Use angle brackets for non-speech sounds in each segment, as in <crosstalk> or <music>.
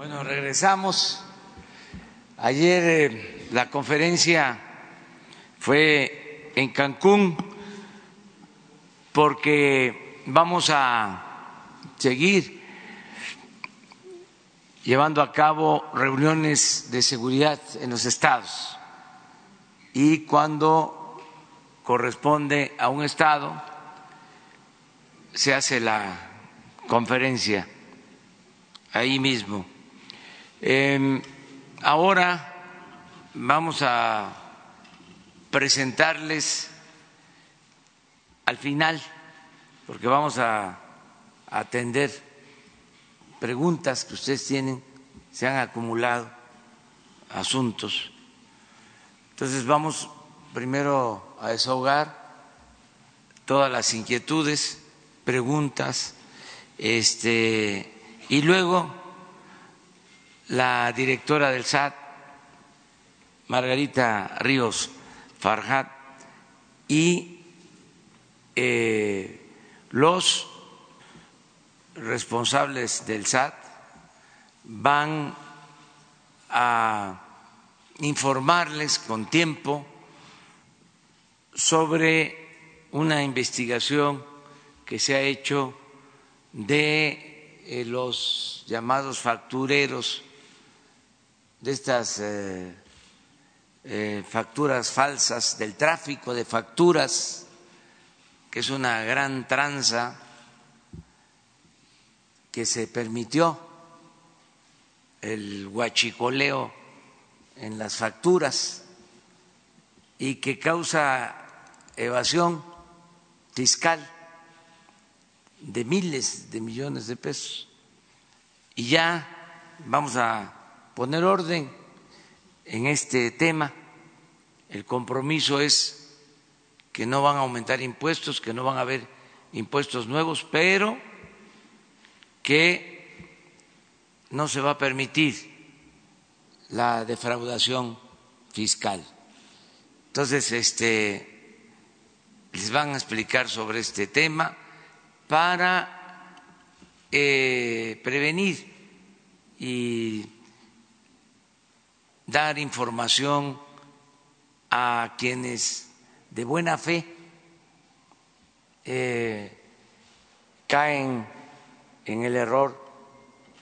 Bueno, regresamos. Ayer eh, la conferencia fue en Cancún porque vamos a seguir llevando a cabo reuniones de seguridad en los estados y cuando corresponde a un estado se hace la conferencia ahí mismo eh, ahora vamos a presentarles al final, porque vamos a atender preguntas que ustedes tienen, se han acumulado asuntos. Entonces vamos primero a desahogar todas las inquietudes, preguntas, este, y luego la directora del SAT, Margarita Ríos Farhat, y eh, los responsables del SAT van a informarles con tiempo sobre una investigación que se ha hecho de eh, los llamados factureros de estas eh, eh, facturas falsas, del tráfico de facturas, que es una gran tranza que se permitió el huachicoleo en las facturas y que causa evasión fiscal de miles de millones de pesos. Y ya vamos a poner orden en este tema. El compromiso es que no van a aumentar impuestos, que no van a haber impuestos nuevos, pero que no se va a permitir la defraudación fiscal. Entonces, este, les van a explicar sobre este tema para eh, prevenir y dar información a quienes de buena fe eh, caen en el error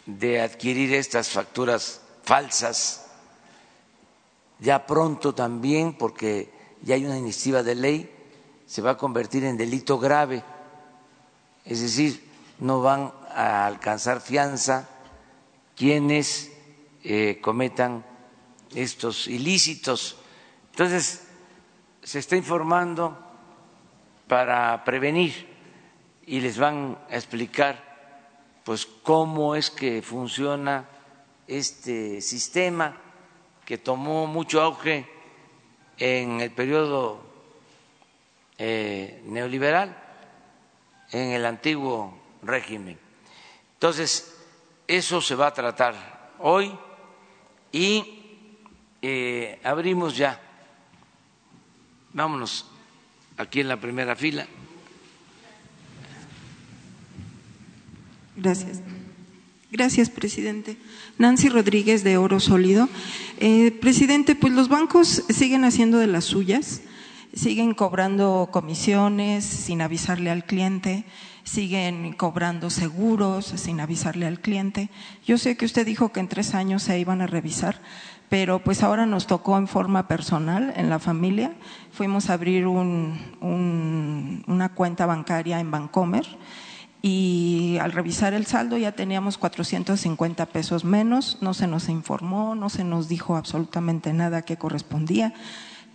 de adquirir estas facturas falsas. Ya pronto también, porque ya hay una iniciativa de ley, se va a convertir en delito grave, es decir, no van a alcanzar fianza quienes eh, cometan estos ilícitos. Entonces, se está informando para prevenir y les van a explicar pues cómo es que funciona este sistema que tomó mucho auge en el periodo eh, neoliberal, en el antiguo régimen. Entonces, eso se va a tratar hoy y eh, abrimos ya. Vámonos aquí en la primera fila. Gracias. Gracias, presidente. Nancy Rodríguez de Oro Sólido. Eh, presidente, pues los bancos siguen haciendo de las suyas, siguen cobrando comisiones sin avisarle al cliente, siguen cobrando seguros sin avisarle al cliente. Yo sé que usted dijo que en tres años se iban a revisar, pero pues ahora nos tocó en forma personal, en la familia. Fuimos a abrir una cuenta bancaria en Bancomer y al revisar el saldo ya teníamos 450 pesos menos, no se nos informó, no se nos dijo absolutamente nada que correspondía.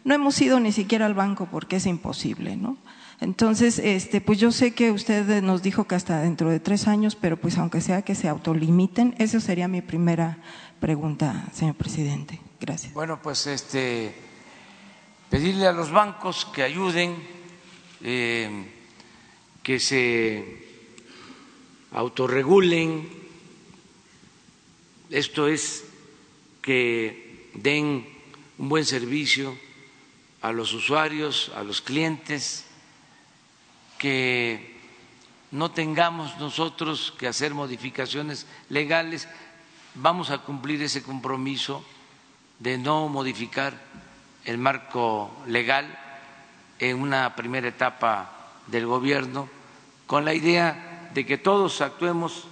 No hemos ido ni siquiera al banco porque es imposible, ¿no? Entonces, este, pues yo sé que usted nos dijo que hasta dentro de tres años, pero pues aunque sea que se autolimiten, esa sería mi primera pregunta, señor presidente. Gracias. Bueno, pues este, pedirle a los bancos que ayuden, eh, que se autorregulen. Esto es que den un buen servicio a los usuarios, a los clientes, que no tengamos nosotros que hacer modificaciones legales vamos a cumplir ese compromiso de no modificar el marco legal en una primera etapa del gobierno, con la idea de que todos actuemos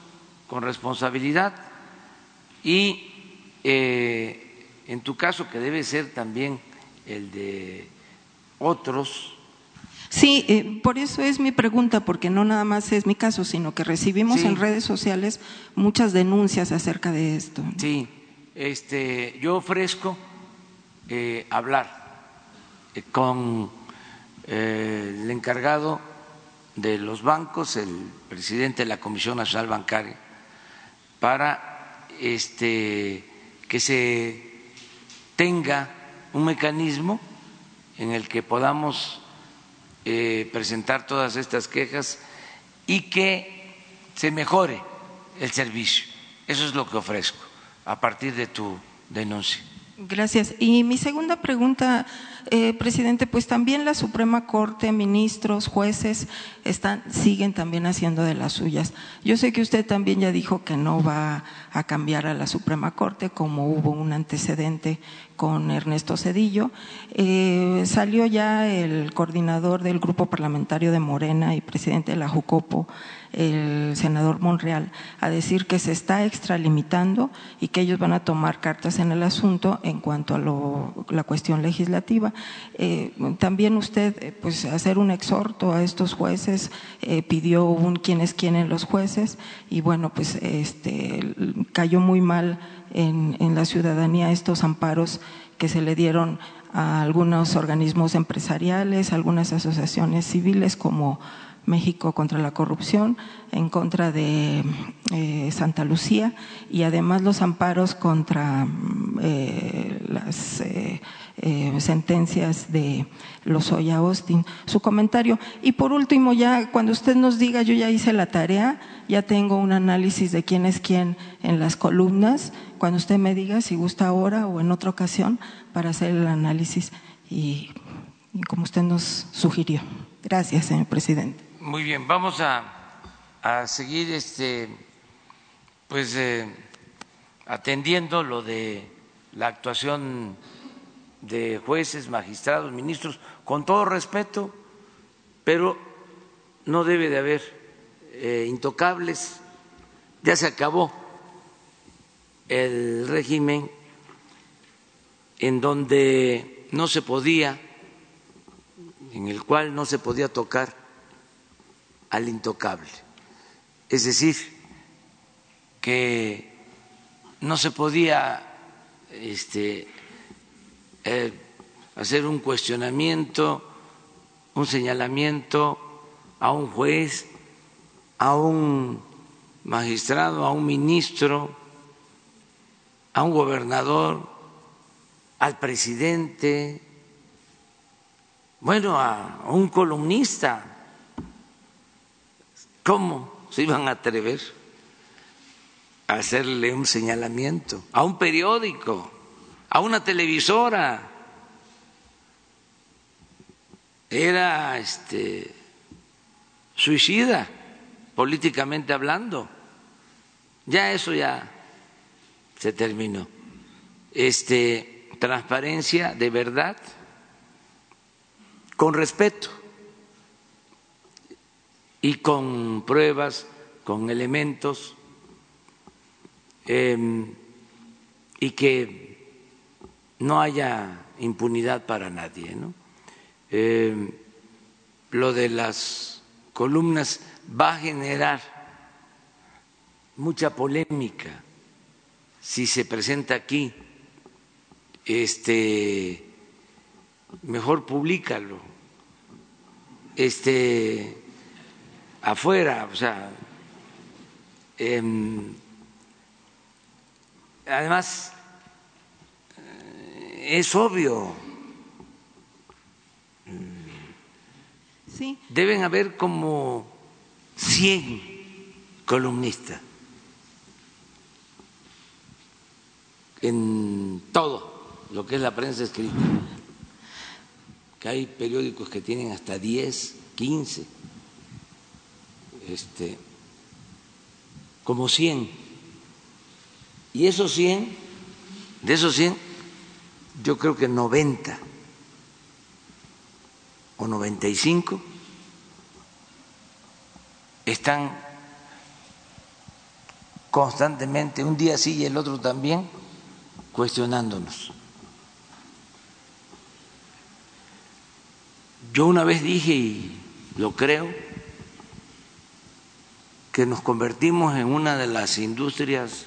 con responsabilidad y eh, en tu caso, que debe ser también el de otros, Sí, eh, por eso es mi pregunta, porque no nada más es mi caso, sino que recibimos en redes sociales muchas denuncias acerca de esto. Sí, este, yo ofrezco eh, hablar eh, con el encargado de los bancos, el presidente de la Comisión Nacional Bancaria, para este, que se tenga un mecanismo en el que podamos eh, presentar todas estas quejas y que se mejore el servicio. Eso es lo que ofrezco a partir de tu denuncia. Gracias. Y mi segunda pregunta, eh, presidente, pues también la Suprema Corte, ministros, jueces, están, siguen también haciendo de las suyas. Yo sé que usted también ya dijo que no va a cambiar a la Suprema Corte, como hubo un antecedente con Ernesto Cedillo. Eh, salió ya el coordinador del grupo parlamentario de Morena y presidente de la Jucopo, el senador Monreal, a decir que se está extralimitando y que ellos van a tomar cartas en el asunto en cuanto a la cuestión legislativa. Eh, también usted, eh, pues, hacer un exhorto a estos jueces, pidió un quién es quién en los jueces y bueno, pues este, cayó muy mal en, la ciudadanía estos amparos que se le dieron a algunos organismos empresariales, algunas asociaciones civiles como México contra la corrupción, en contra de eh, Santa Lucía y además los amparos contra eh, las eh, sentencias de Lozoya Austin. Su comentario. Y por último, ya cuando usted nos diga, yo ya hice la tarea, ya tengo un análisis de quién es quién en las columnas, cuando usted me diga si gusta ahora o en otra ocasión para hacer el análisis y como usted nos sugirió. Gracias, señor presidente. Muy bien, vamos a, seguir este, pues, eh, atendiendo lo de la actuación de jueces, magistrados, ministros, con todo respeto, pero no debe de haber eh, intocables. Ya se acabó el régimen en donde no se podía, en el cual no se podía tocar al intocable. Es decir, que no se podía este, eh, hacer un cuestionamiento, un señalamiento a un juez, a un magistrado, a un ministro, a un gobernador, al presidente, bueno, a un columnista. ¿Cómo se iban a atrever a hacerle un señalamiento a un periódico, a una televisora? Era este suicida políticamente hablando. Ya eso ya se terminó. Este transparencia de verdad con respeto y con pruebas, con elementos, em, y que no haya impunidad para nadie. Em, lo de las columnas va a generar mucha polémica si se presenta aquí. Este, mejor públicalo. Este, afuera, o sea, em, además eh, es obvio. Sí. Deben haber como 100 columnistas en todo lo que es la prensa escrita. Que hay periódicos que tienen hasta 10, 15 este, como 100 Y esos 100, de esos 100, yo creo que 90 o 95 están constantemente, un día sí y el otro también, cuestionándonos. Yo una vez dije, y lo creo, que nos convertimos en una de las industrias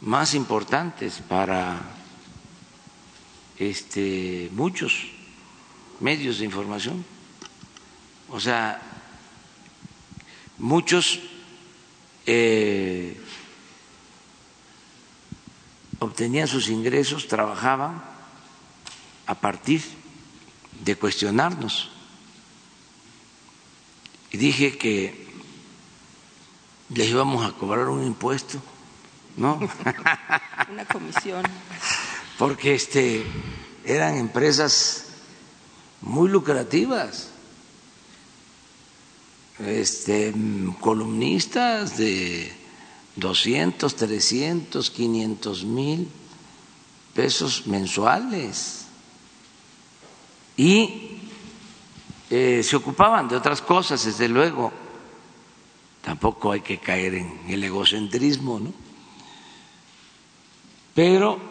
más importantes para este, muchos medios de información. O sea, muchos eh, obtenían sus ingresos, trabajaban a partir de cuestionarnos. Y dije que les íbamos a cobrar un impuesto, ¿no? <laughs> Una comisión. Porque este eran empresas muy lucrativas. Este, columnistas de 200, 300, 500 mil pesos mensuales. Y eh, se ocupaban de otras cosas, desde luego. Tampoco hay que caer en el egocentrismo, ¿no? Pero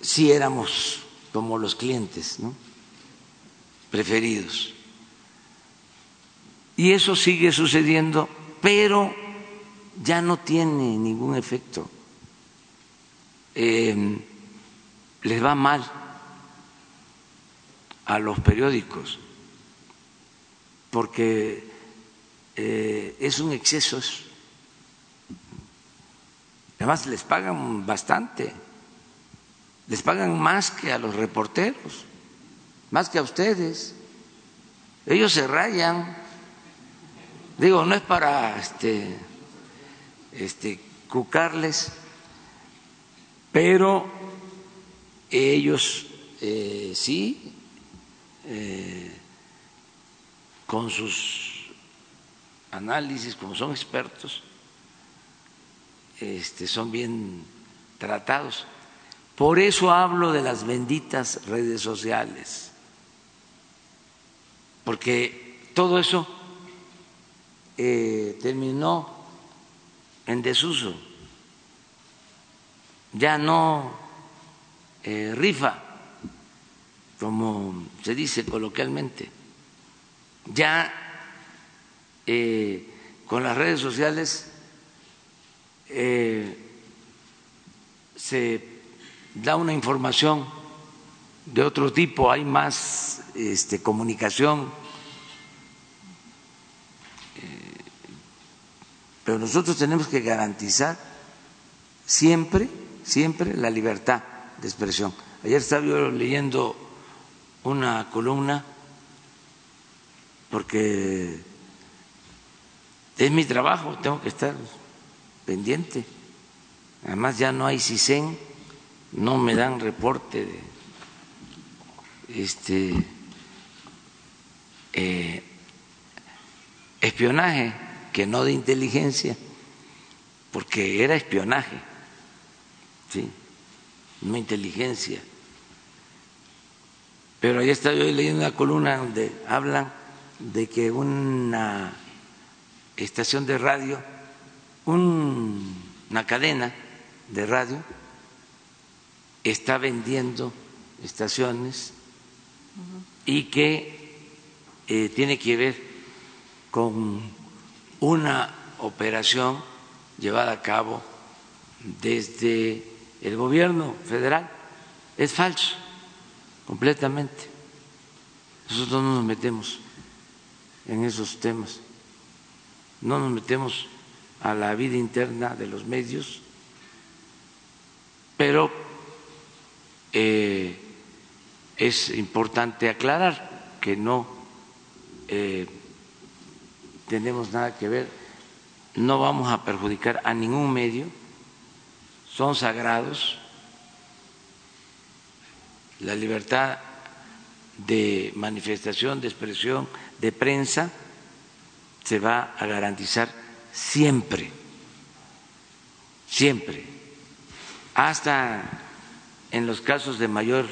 sí éramos como los clientes, ¿no? Preferidos. Y eso sigue sucediendo, pero ya no tiene ningún efecto. Em, les va mal a los periódicos porque eh, es un exceso. Además les pagan bastante, les pagan más que a los reporteros, más que a ustedes. Ellos se rayan. Digo, no es para este este, cucarles, pero ellos eh, sí, eh, con sus análisis, como son expertos, este, son bien tratados. Por eso hablo de las benditas redes sociales, porque todo eso eh, terminó en desuso, ya no eh, rifa, como se dice coloquialmente, ya eh, con las redes sociales se da una información de otro tipo, hay más este, comunicación Pero nosotros tenemos que garantizar siempre, siempre la libertad de expresión. Ayer estaba yo leyendo una columna porque es mi trabajo, tengo que estar pendiente. Además ya no hay CISEN, no me dan reporte de este eh, espionaje que no de inteligencia, porque era espionaje, ¿sí? no inteligencia. Pero ahí estaba yo leyendo una columna donde hablan de que una estación de radio, una cadena de radio, está vendiendo estaciones y que eh, tiene que ver con una operación llevada a cabo desde el gobierno federal. Es falso, completamente. Nosotros no nos metemos en esos temas, no nos metemos a la vida interna de los medios, pero eh, es importante aclarar que no eh, tenemos nada que ver, no vamos a perjudicar a ningún medio, son sagrados, la libertad de manifestación, de expresión, de prensa, se va a garantizar siempre, siempre. hasta en los casos de mayor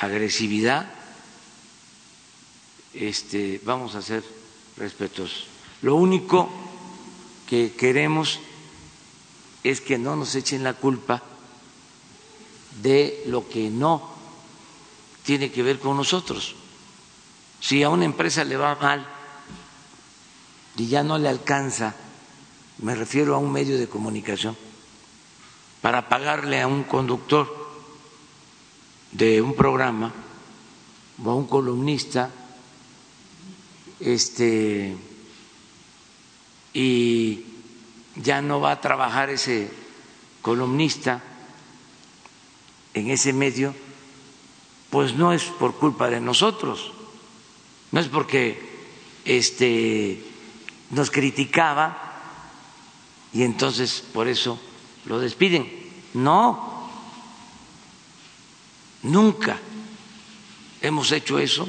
agresividad, este, vamos a ser respetuosos. Lo único que queremos es que no nos echen la culpa de lo que no tiene que ver con nosotros. Si a una empresa le va mal y ya no le alcanza, me refiero a un medio de comunicación, para pagarle a un conductor de un programa o a un columnista, este, y ya no va a trabajar ese columnista en ese medio, pues no es por culpa de nosotros, no es porque este, nos criticaba y entonces por eso lo despiden. No, nunca hemos hecho eso,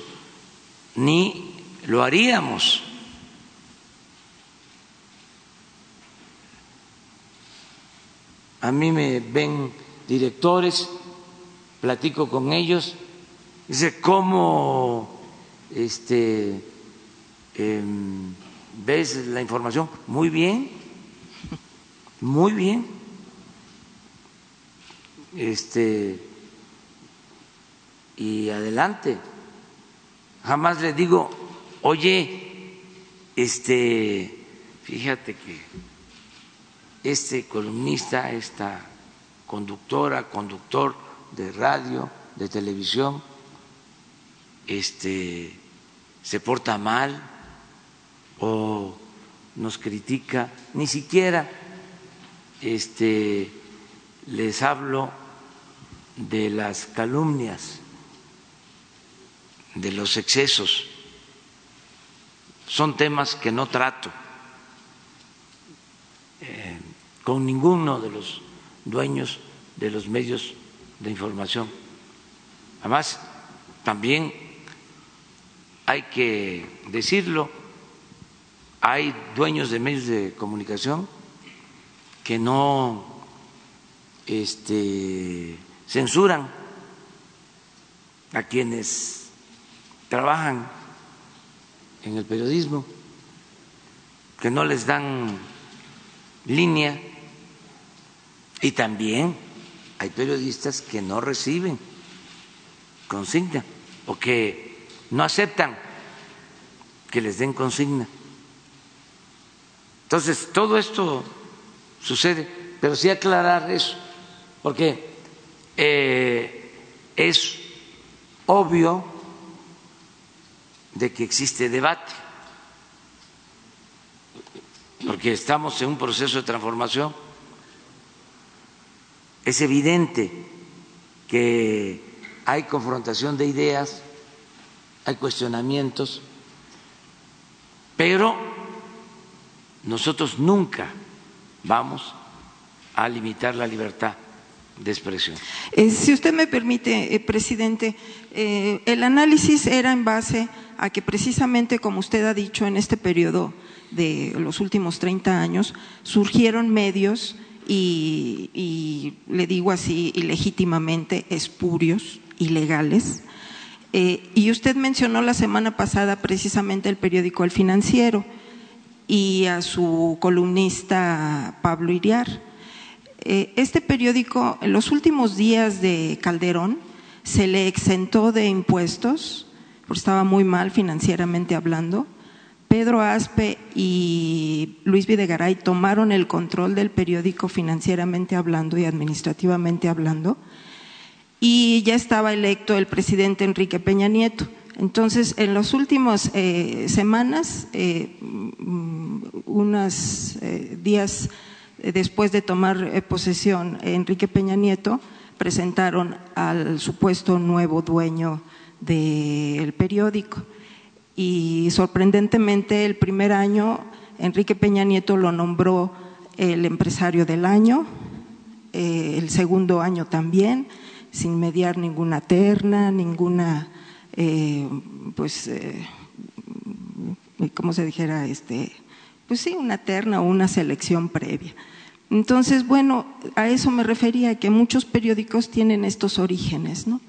ni lo haríamos. A mí me ven directores, platico con ellos, dice, ¿cómo este, em, ves la información? Muy bien, muy bien. Este y adelante. Jamás le digo, "Oye, este, fíjate que este columnista, esta conductora, conductor de radio, de televisión, este se porta mal o nos critica, ni siquiera este, les hablo de las calumnias, de los excesos. Son temas que no trato eh, con ninguno de los dueños de los medios de información. Además, también hay que decirlo, hay dueños de medios de comunicación que no este, censuran a quienes trabajan en el periodismo, que no les dan línea y también hay periodistas que no reciben consigna o que no aceptan que les den consigna. Entonces, todo esto sucede, pero sí aclarar eso, porque eh, es obvio de que existe debate, porque estamos en un proceso de transformación. Es evidente que hay confrontación de ideas, hay cuestionamientos, pero nosotros nunca vamos a limitar la libertad Eh, si usted me permite, eh, presidente, eh, el análisis era en base a que precisamente, como usted ha dicho, en este periodo de los últimos 30 años, surgieron medios y, y le digo así, ilegítimamente, espurios, ilegales. y usted mencionó la semana pasada precisamente el periódico El Financiero y a su columnista Pablo Iriar. Eh, este periódico, en los últimos días de Calderón, se le exentó de impuestos, porque estaba muy mal financieramente hablando. Pedro Aspe y Luis Videgaray tomaron el control del periódico financieramente hablando y administrativamente hablando, y ya estaba electo el presidente Enrique Peña Nieto. Entonces, en las últimas eh, semanas, eh, unos eh, días después de tomar posesión Enrique Peña Nieto, presentaron al supuesto nuevo dueño del periódico. Y sorprendentemente, el primer año, Enrique Peña Nieto lo nombró el empresario del año, el segundo año también, sin mediar ninguna terna, ninguna eh, pues, eh, se dijera, este, pues sí, una terna o una selección previa. Entonces, bueno, a eso me refería, que muchos periódicos tienen estos orígenes, ¿no?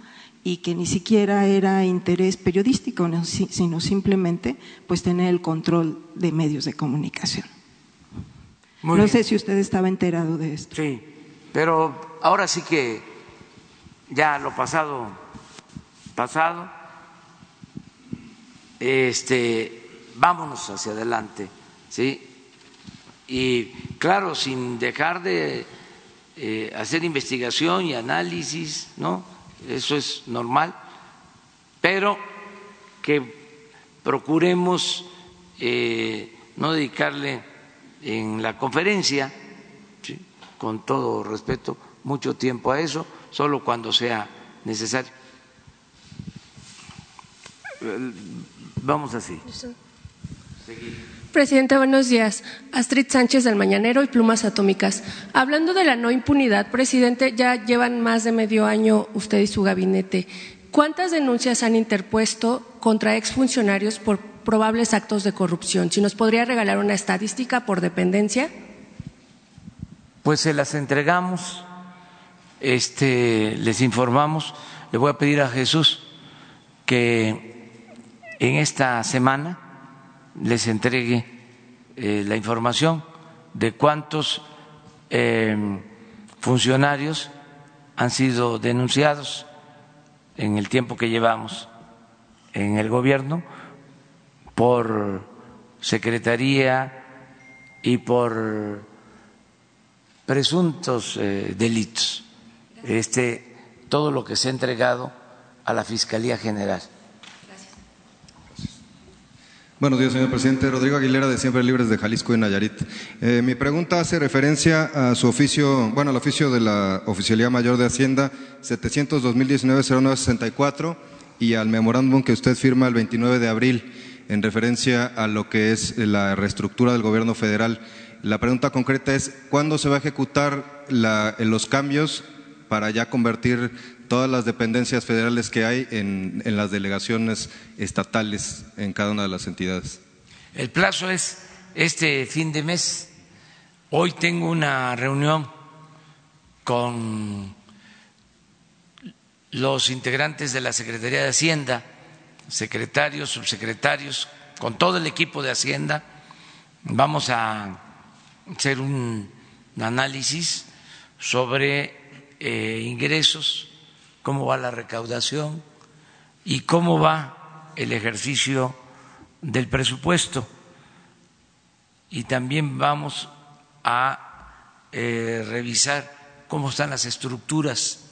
y que ni siquiera era interés periodístico, sino simplemente pues tener el control de medios de comunicación. no sé si usted estaba enterado de esto. Sí, pero ahora sí que ya lo pasado, pasado, este, vámonos hacia adelante, ¿sí? Y claro, sin dejar de eh, hacer investigación y análisis, ¿no? eso es normal, pero que procuremos eh, no dedicarle en la conferencia, con todo respeto, mucho tiempo a eso, solo cuando sea necesario. Vamos así. Presidente, buenos días. Astrid Sánchez del Mañanero y Plumas Atómicas. Hablando de la no impunidad, presidente, ya llevan más de medio año usted y su gabinete. ¿Cuántas denuncias han interpuesto contra exfuncionarios por probables actos de corrupción? Si nos podría regalar una estadística por dependencia. Pues se las entregamos, este, les informamos. Le voy a pedir a Jesús que en esta semana les entregue eh, la información de cuántos eh, funcionarios han sido denunciados en el tiempo que llevamos en el gobierno por secretaría y por presuntos eh, delitos. Este, todo lo que se ha entregado a la Fiscalía General. Buenos días, señor presidente. Rodrigo Aguilera, de Siempre Libres de Jalisco y Nayarit. Eh, mi pregunta hace referencia a su oficio, bueno, al oficio de la Oficialía Mayor de Hacienda 700-2019-0964 y al memorándum que usted firma el 29 de abril en referencia a lo que es la reestructura del gobierno federal. La pregunta concreta es, ¿cuándo se va a ejecutar los cambios para ya convertir todas las dependencias federales que hay en, las delegaciones estatales en cada una de las entidades. El plazo es este fin de mes. Hoy tengo una reunión con los integrantes de la Secretaría de Hacienda, secretarios, subsecretarios, con todo el equipo de Hacienda. Vamos a hacer un análisis sobre eh, ingresos cómo va la recaudación y cómo va el ejercicio del presupuesto. Y también vamos a eh, revisar cómo están las estructuras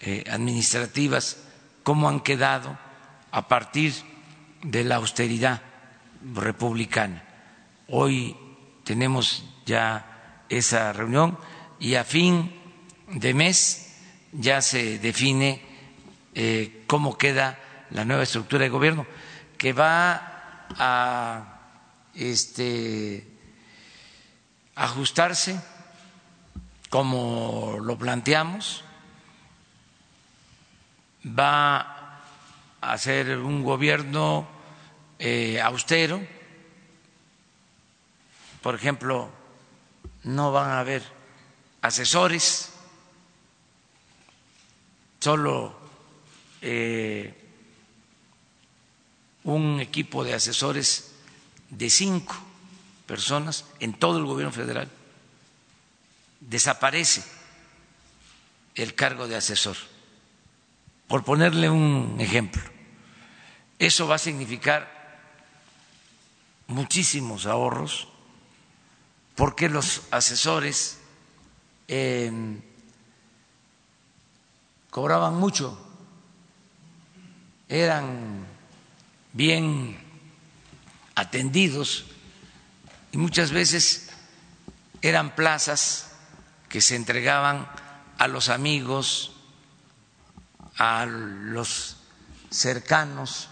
eh, administrativas, cómo han quedado a partir de la austeridad republicana. Hoy tenemos ya esa reunión y a fin de mes ya se define eh, cómo queda la nueva estructura de gobierno, que va a este, ajustarse como lo planteamos, va a ser un gobierno eh, austero, por ejemplo, no van a haber asesores solo eh, un equipo de asesores de cinco personas en todo el gobierno federal. Desaparece el cargo de asesor. Por ponerle un ejemplo, eso va a significar muchísimos ahorros porque los asesores cobraban mucho, eran bien atendidos y muchas veces eran plazas que se entregaban a los amigos, a los cercanos,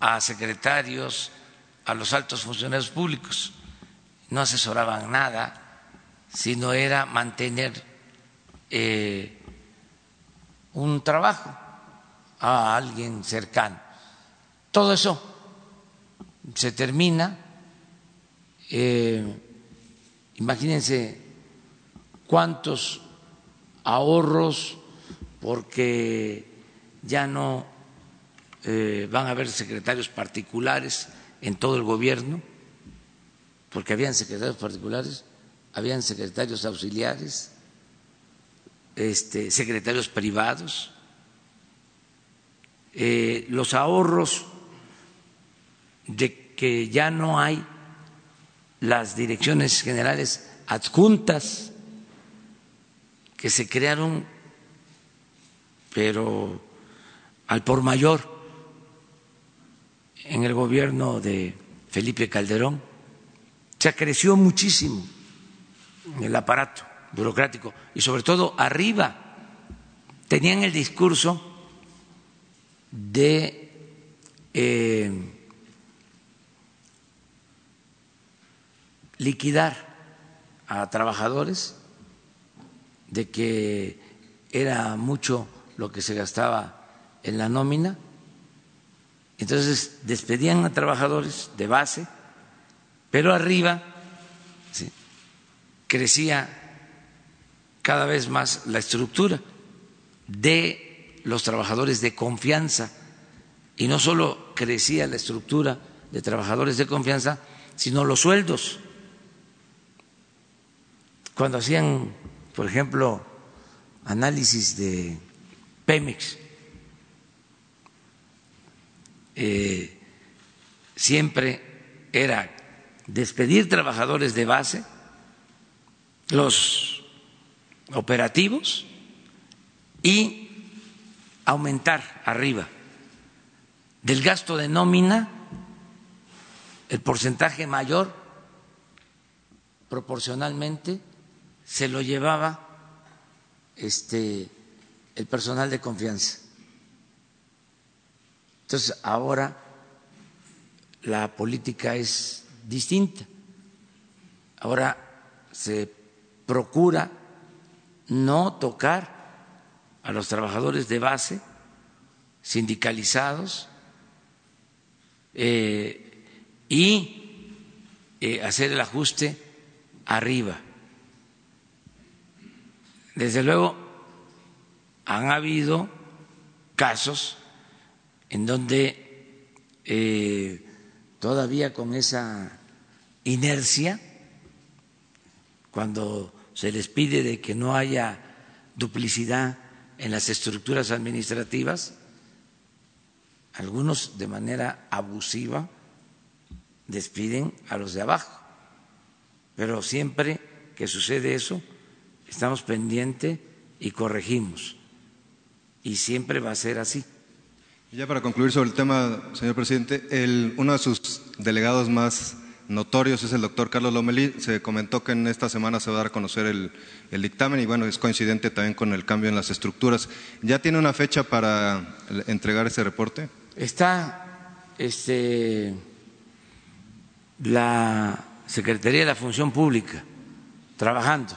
a secretarios, a los altos funcionarios públicos. No asesoraban nada, sino era mantener eh, un trabajo a alguien cercano. Todo eso se termina eh, Imagínense cuántos ahorros porque ya no eh, van a haber secretarios particulares en todo el gobierno, porque habían secretarios particulares, habían secretarios auxiliares, este, secretarios privados, eh, los ahorros de que ya no hay las direcciones generales adjuntas que se crearon, pero al por mayor en el gobierno de Felipe Calderón, se creció muchísimo el aparato burocrático. Y sobre todo arriba tenían el discurso de eh, liquidar a trabajadores, de que era mucho lo que se gastaba en la nómina, entonces despedían a trabajadores de base, pero arriba crecía cada vez más la estructura de los trabajadores de confianza. Y no solo crecía la estructura de trabajadores de confianza, sino los sueldos. Cuando hacían, por ejemplo, análisis de Pemex, eh, siempre era despedir trabajadores de base, los operativos y aumentar arriba del gasto de nómina el porcentaje mayor proporcionalmente se lo llevaba este, el personal de confianza. Entonces, ahora la política es distinta. Ahora se procura no tocar a los trabajadores de base sindicalizados eh, y eh, hacer el ajuste arriba. Desde luego, han habido casos en donde eh, todavía con esa inercia, cuando se les pide de que no haya duplicidad en las estructuras administrativas, algunos de manera abusiva despiden a los de abajo, pero siempre que sucede eso, estamos pendientes y corregimos. Y siempre va a ser así. Ya para concluir sobre el tema, señor presidente, el, uno de sus delegados más notorios es el doctor Carlos Lomelí. Se comentó que en esta semana se va a dar a conocer el, dictamen y bueno, es coincidente también con el cambio en las estructuras. ¿Ya tiene una fecha para entregar ese reporte? Está este, la Secretaría de la Función Pública trabajando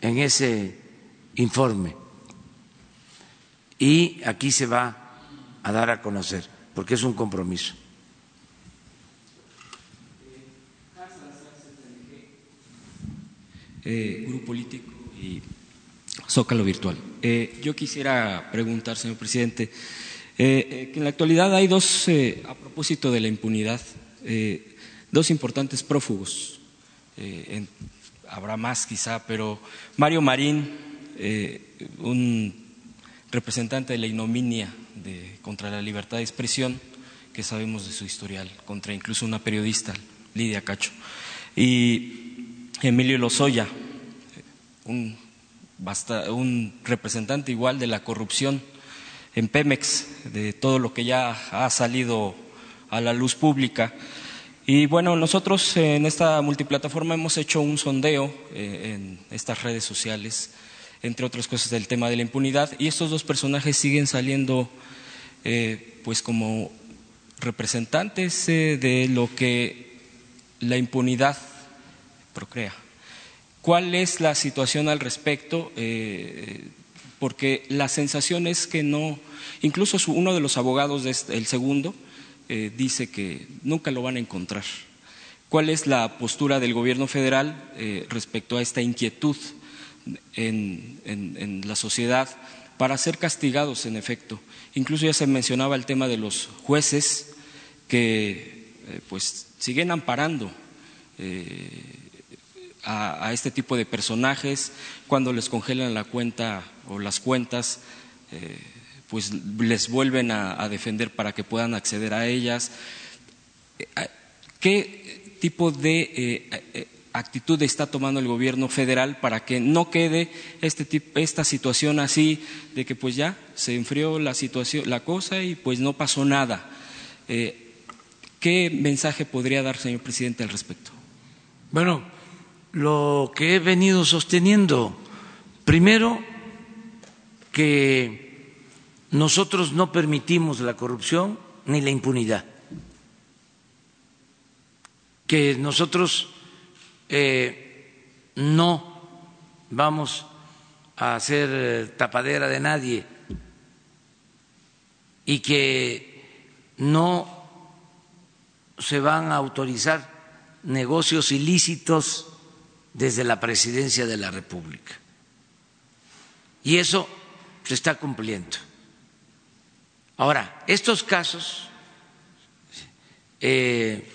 en ese informe y aquí se va a dar a conocer, porque es un compromiso. Eh, grupo político y Zócalo Virtual. Eh, yo quisiera preguntar, señor presidente, eh, que en la actualidad hay dos, a propósito de la impunidad, dos importantes prófugos habrá más quizá, pero Mario Marín, eh, un representante de la ignominia de, contra la libertad de expresión, que sabemos de su historial, contra incluso una periodista, Lidia Cacho, y Emilio Lozoya, un, representante igual de la corrupción en Pemex, de todo lo que ya ha salido a la luz pública. Y bueno, nosotros en esta multiplataforma hemos hecho un sondeo eh, en estas redes sociales, entre otras cosas del tema de la impunidad, y estos dos personajes siguen saliendo eh, pues como representantes eh, de lo que la impunidad procrea. ¿Cuál es la situación al respecto? porque la sensación es que no, incluso uno de los abogados del este, segundo, eh, dice que nunca lo van a encontrar. ¿Cuál es la postura del Gobierno federal eh, respecto a esta inquietud en, la sociedad para ser castigados, en efecto? Incluso ya se mencionaba el tema de los jueces que eh, pues siguen amparando eh, a, este tipo de personajes cuando les congelan la cuenta o las cuentas. pues les vuelven a, defender para que puedan acceder a ellas. ¿Qué tipo de eh, eh, actitud está tomando el gobierno federal para que no quede este esta situación así de que pues ya se enfrió la situación, la cosa y pues no pasó nada. Eh, ¿Qué mensaje podría dar, señor presidente, al respecto? Bueno, lo que he venido sosteniendo, primero, que nosotros no permitimos la corrupción ni la impunidad. Que nosotros eh, no vamos a hacer eh, tapadera de nadie. Y que no se van a autorizar negocios ilícitos desde la presidencia de la República. Y eso se está cumpliendo. Ahora, estos casos eh,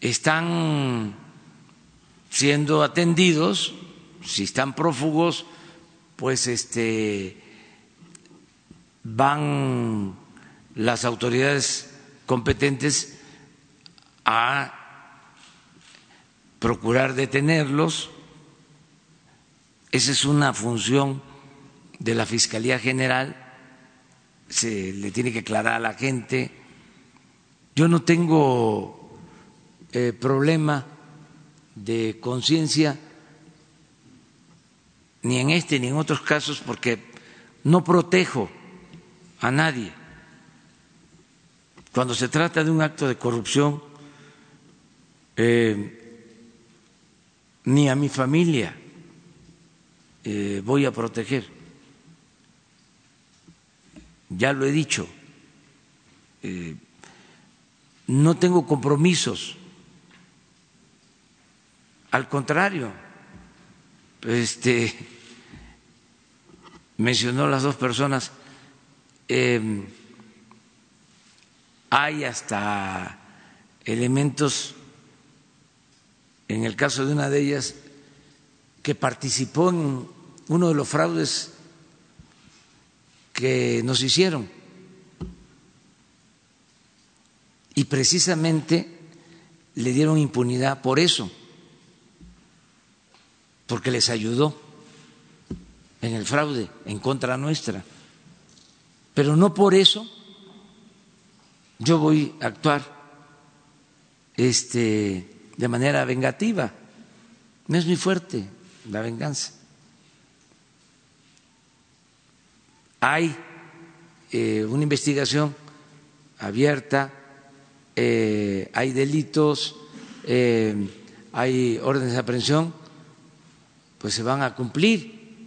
están siendo atendidos, si están prófugos, pues este van las autoridades competentes a procurar detenerlos. Esa es una función de la Fiscalía General, se le tiene que aclarar a la gente. Yo no tengo eh, problema de conciencia ni en este ni en otros casos porque no protejo a nadie. Cuando se trata de un acto de corrupción, eh, ni a mi familia eh, voy a proteger. Ya lo he dicho, no tengo compromisos al contrario, este, <laughs> mencionó las dos personas, em, hay hasta elementos, en el caso de una de ellas, que participó en uno de los fraudes que nos hicieron. Y precisamente le dieron impunidad por eso porque les ayudó en el fraude en contra nuestra. Pero no por eso yo voy a actuar este, de manera vengativa. No es muy fuerte la venganza. Hay eh, una investigación abierta, eh, hay delitos, eh, hay órdenes de aprehensión pues se van a cumplir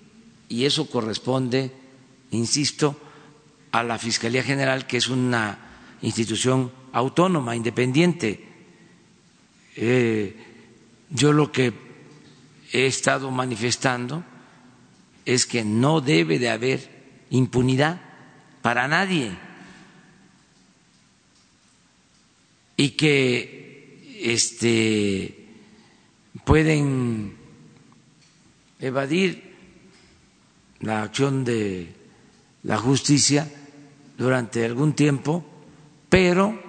y eso corresponde, insisto, a la Fiscalía General, que es una institución autónoma, independiente. Eh, yo lo que he estado manifestando es que no debe de haber impunidad para nadie. Y que este pueden evadir la acción de la justicia durante algún tiempo, pero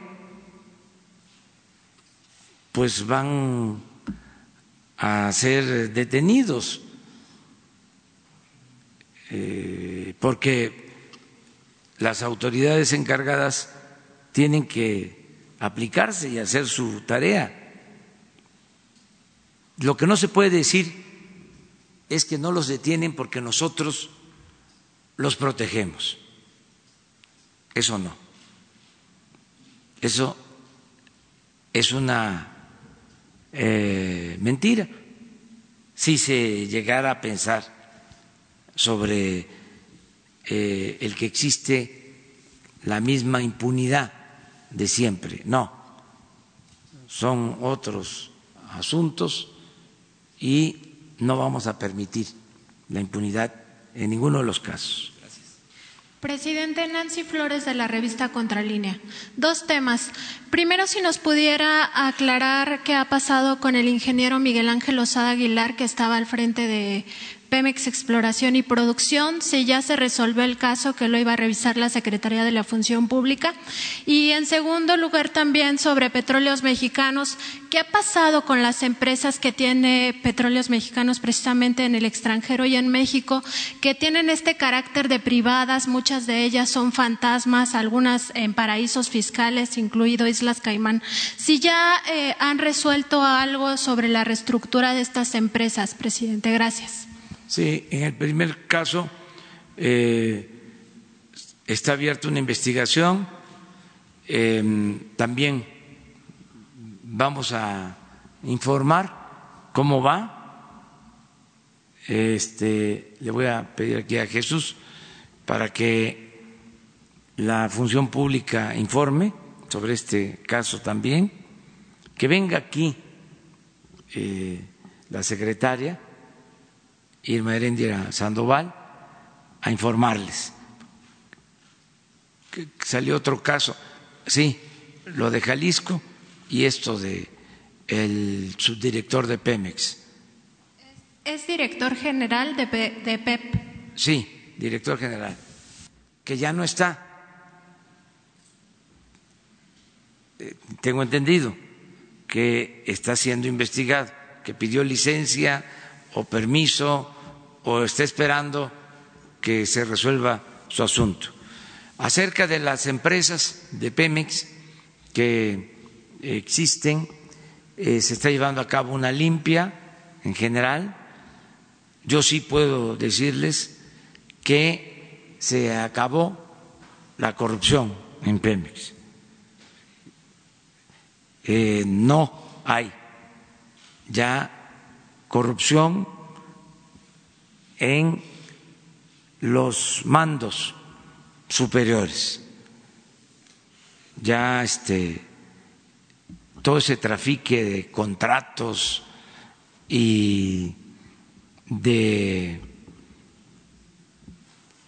pues van a ser detenidos eh, porque las autoridades encargadas tienen que aplicarse y hacer su tarea. Lo que no se puede decir es que no los detienen porque nosotros los protegemos. Eso no. Eso es una eh, mentira. Si se llegara a pensar sobre eh, el que existe la misma impunidad de siempre, no. son otros asuntos y no vamos a permitir la impunidad en ninguno de los casos. Presidente Nancy Flores de la revista Contralínea. Dos temas. Primero, si nos pudiera aclarar qué ha pasado con el ingeniero Miguel Ángel Osada Aguilar, que estaba al frente de Pemex Exploración y Producción, si ya se resolvió el caso que lo iba a revisar la Secretaría de la Función Pública. Y en segundo lugar también sobre petróleos mexicanos, ¿qué ha pasado con las empresas que tiene petróleos mexicanos precisamente en el extranjero y en México, que tienen este carácter de privadas, muchas de ellas son fantasmas, algunas en paraísos fiscales, incluido Islas Caimán? Si ya eh, han resuelto algo sobre la reestructura de estas empresas, presidente. Gracias. Sí, en el primer caso eh, está abierta una investigación. Em, también vamos a informar cómo va. Este, le voy a pedir aquí a Jesús para que la función pública informe sobre este caso también, que venga aquí eh, la secretaria Irma Herendia Sandoval a informarles. Salió otro caso, sí, lo de Jalisco y esto de el subdirector de Pemex. Es director general de, de PEP. Sí, director general, que ya no está. Eh, tengo entendido que está siendo investigado, que pidió licencia o permiso o está esperando que se resuelva su asunto. Acerca de las empresas de Pemex que existen, eh, se está llevando a cabo una limpia en general. Yo sí puedo decirles que se acabó la corrupción en Pemex. Eh, no hay ya corrupción en los mandos superiores. Ya este todo ese trafique de contratos y de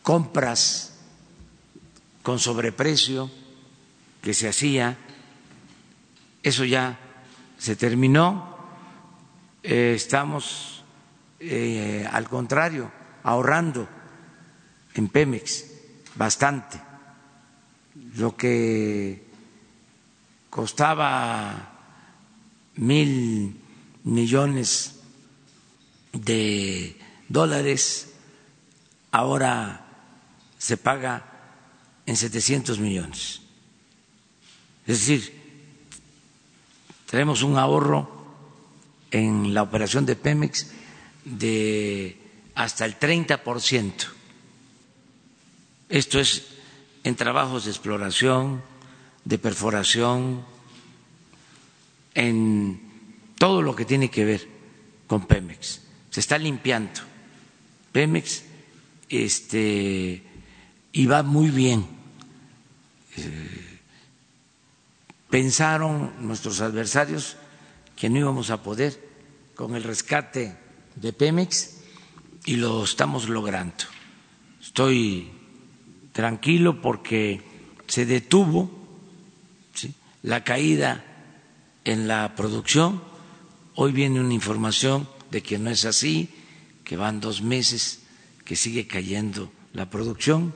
compras con sobreprecio que se hacía, eso ya se terminó. Eh, estamos eh, al contrario, ahorrando en Pemex bastante. Lo que costaba mil millones de dólares, ahora se paga en 700 millones. Es decir, tenemos un ahorro en la operación de Pemex de hasta el 30%. Esto es en trabajos de exploración, de perforación, en todo lo que tiene que ver con Pemex. Se está limpiando Pemex este, y va muy bien. Eh, pensaron nuestros adversarios que no íbamos a poder con el rescate de Pemex y lo estamos logrando. Estoy tranquilo porque se detuvo la caída en la producción. Hoy viene una información de que no es así, que van dos meses que sigue cayendo la producción.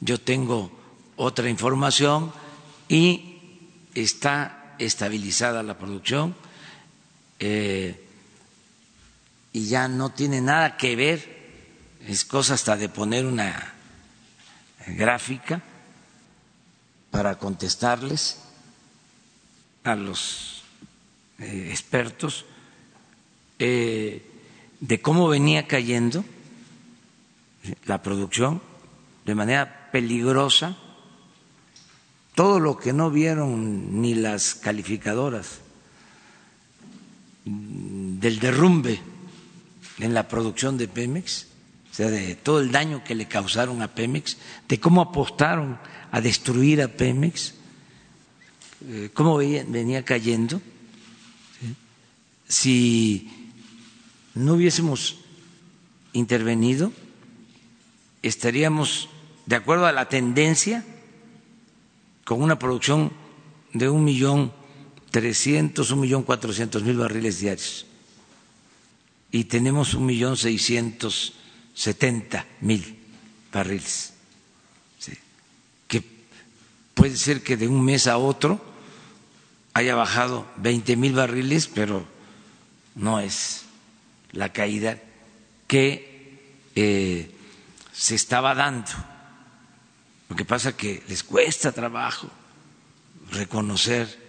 Yo tengo otra información y está estabilizada la producción. Eh, y ya no tiene nada que ver, es cosa hasta de poner una gráfica para contestarles a los eh, expertos eh, de cómo venía cayendo la producción de manera peligrosa, todo lo que no vieron ni las calificadoras del derrumbe en la producción de Pemex, o sea, de todo el daño que le causaron a Pemex, de cómo apostaron a destruir a Pemex, eh, cómo venía cayendo. si no hubiésemos intervenido, estaríamos, de acuerdo a la tendencia, con una producción de un millón trescientos, un millón cuatrocientos mil barriles diarios. Y tenemos un millón seiscientos setenta mil barriles, que puede ser que de un mes a otro haya bajado veinte mil barriles, pero no es la caída que eh, se estaba dando. Lo que pasa es que les cuesta trabajo reconocer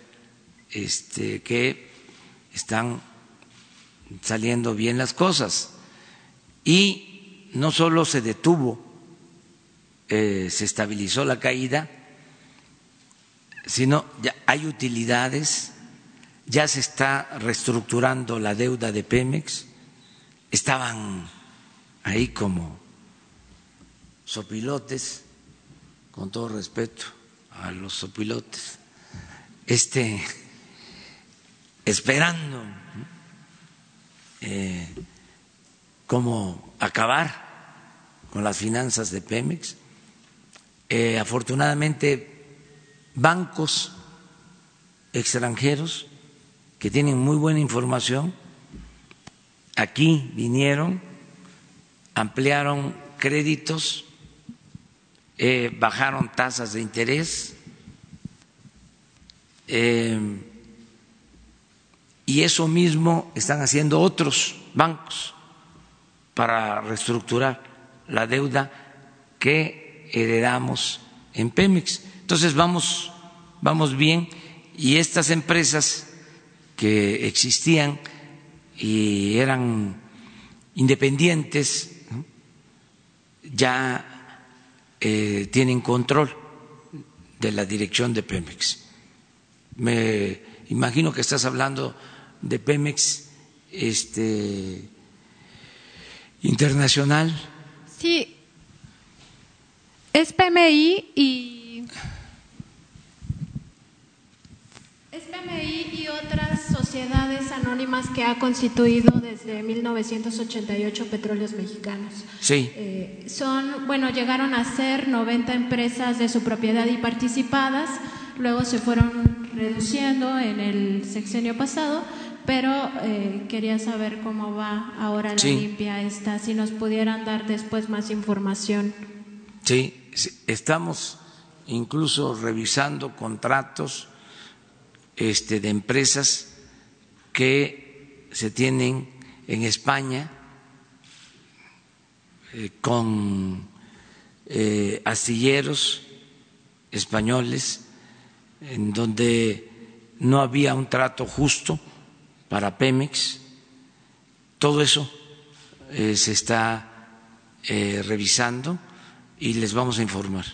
este, que están saliendo bien las cosas. Y no solo se detuvo, eh, se estabilizó la caída, sino ya hay utilidades, ya se está reestructurando la deuda de Pemex, estaban ahí como sopilotes, con todo respeto a los sopilotes, este, esperando eh, cómo acabar con las finanzas de Pemex. Eh, afortunadamente, bancos extranjeros que tienen muy buena información aquí vinieron, ampliaron créditos, eh, bajaron tasas de interés. Y eso mismo están haciendo otros bancos para reestructurar la deuda que heredamos en Pemex. Entonces vamos, vamos bien y estas empresas que existían y eran independientes ya eh, tienen control de la dirección de Pemex. Me imagino que estás hablando de Pemex este, internacional? Sí, es PMI y es PMI y otras sociedades anónimas que ha constituido desde 1988 Petróleos Mexicanos. Sí. Eh, son, bueno, llegaron a ser 90 empresas de su propiedad y participadas, luego se fueron reduciendo en el sexenio pasado pero eh, quería saber cómo va ahora la limpia esta, si nos pudieran dar después más información. Sí, estamos incluso revisando contratos este, de empresas que se tienen en España eh, con eh, astilleros españoles en donde no había un trato justo para Pemex. Todo eso eh, se está eh, revisando y les vamos a informar.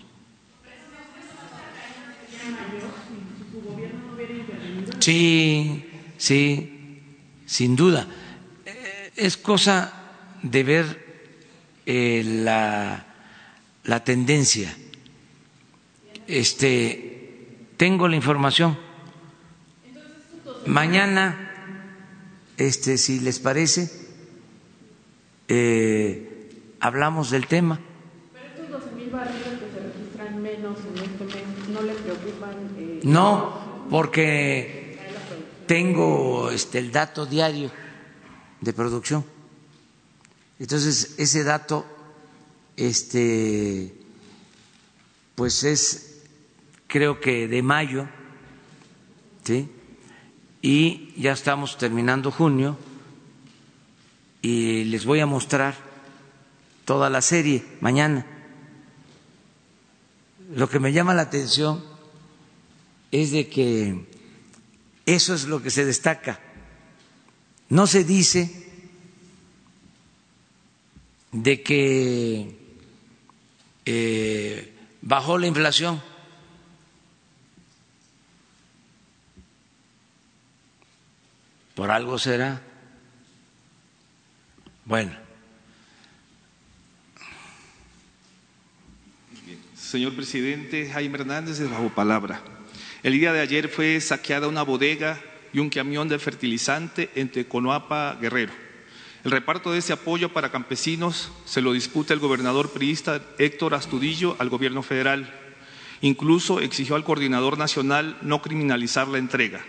Sí, sí, sin duda. Eh, es cosa de ver la, la tendencia. Este, tengo la información. Mañana este, si les parece, eh, hablamos del tema. Pero estos 12 mil barriles que se registran menos en este mes, ¿no le preocupan? Eh, no, porque tengo este, el dato diario de producción. Entonces, ese dato, este, pues es, creo que de mayo, ¿sí? Y ya estamos terminando junio y les voy a mostrar toda la serie mañana. Lo que me llama la atención es de que eso es lo que se destaca. No se dice de que eh, bajó la inflación Por algo será. Bueno. Señor presidente, Jaime Hernández de Bajo Palabra. El día de ayer fue saqueada una bodega y un camión de fertilizante entre Conoapa Guerrero. El reparto de ese apoyo para campesinos se lo disputa el gobernador priista Héctor Astudillo al gobierno federal. Incluso exigió al coordinador nacional no criminalizar la entrega.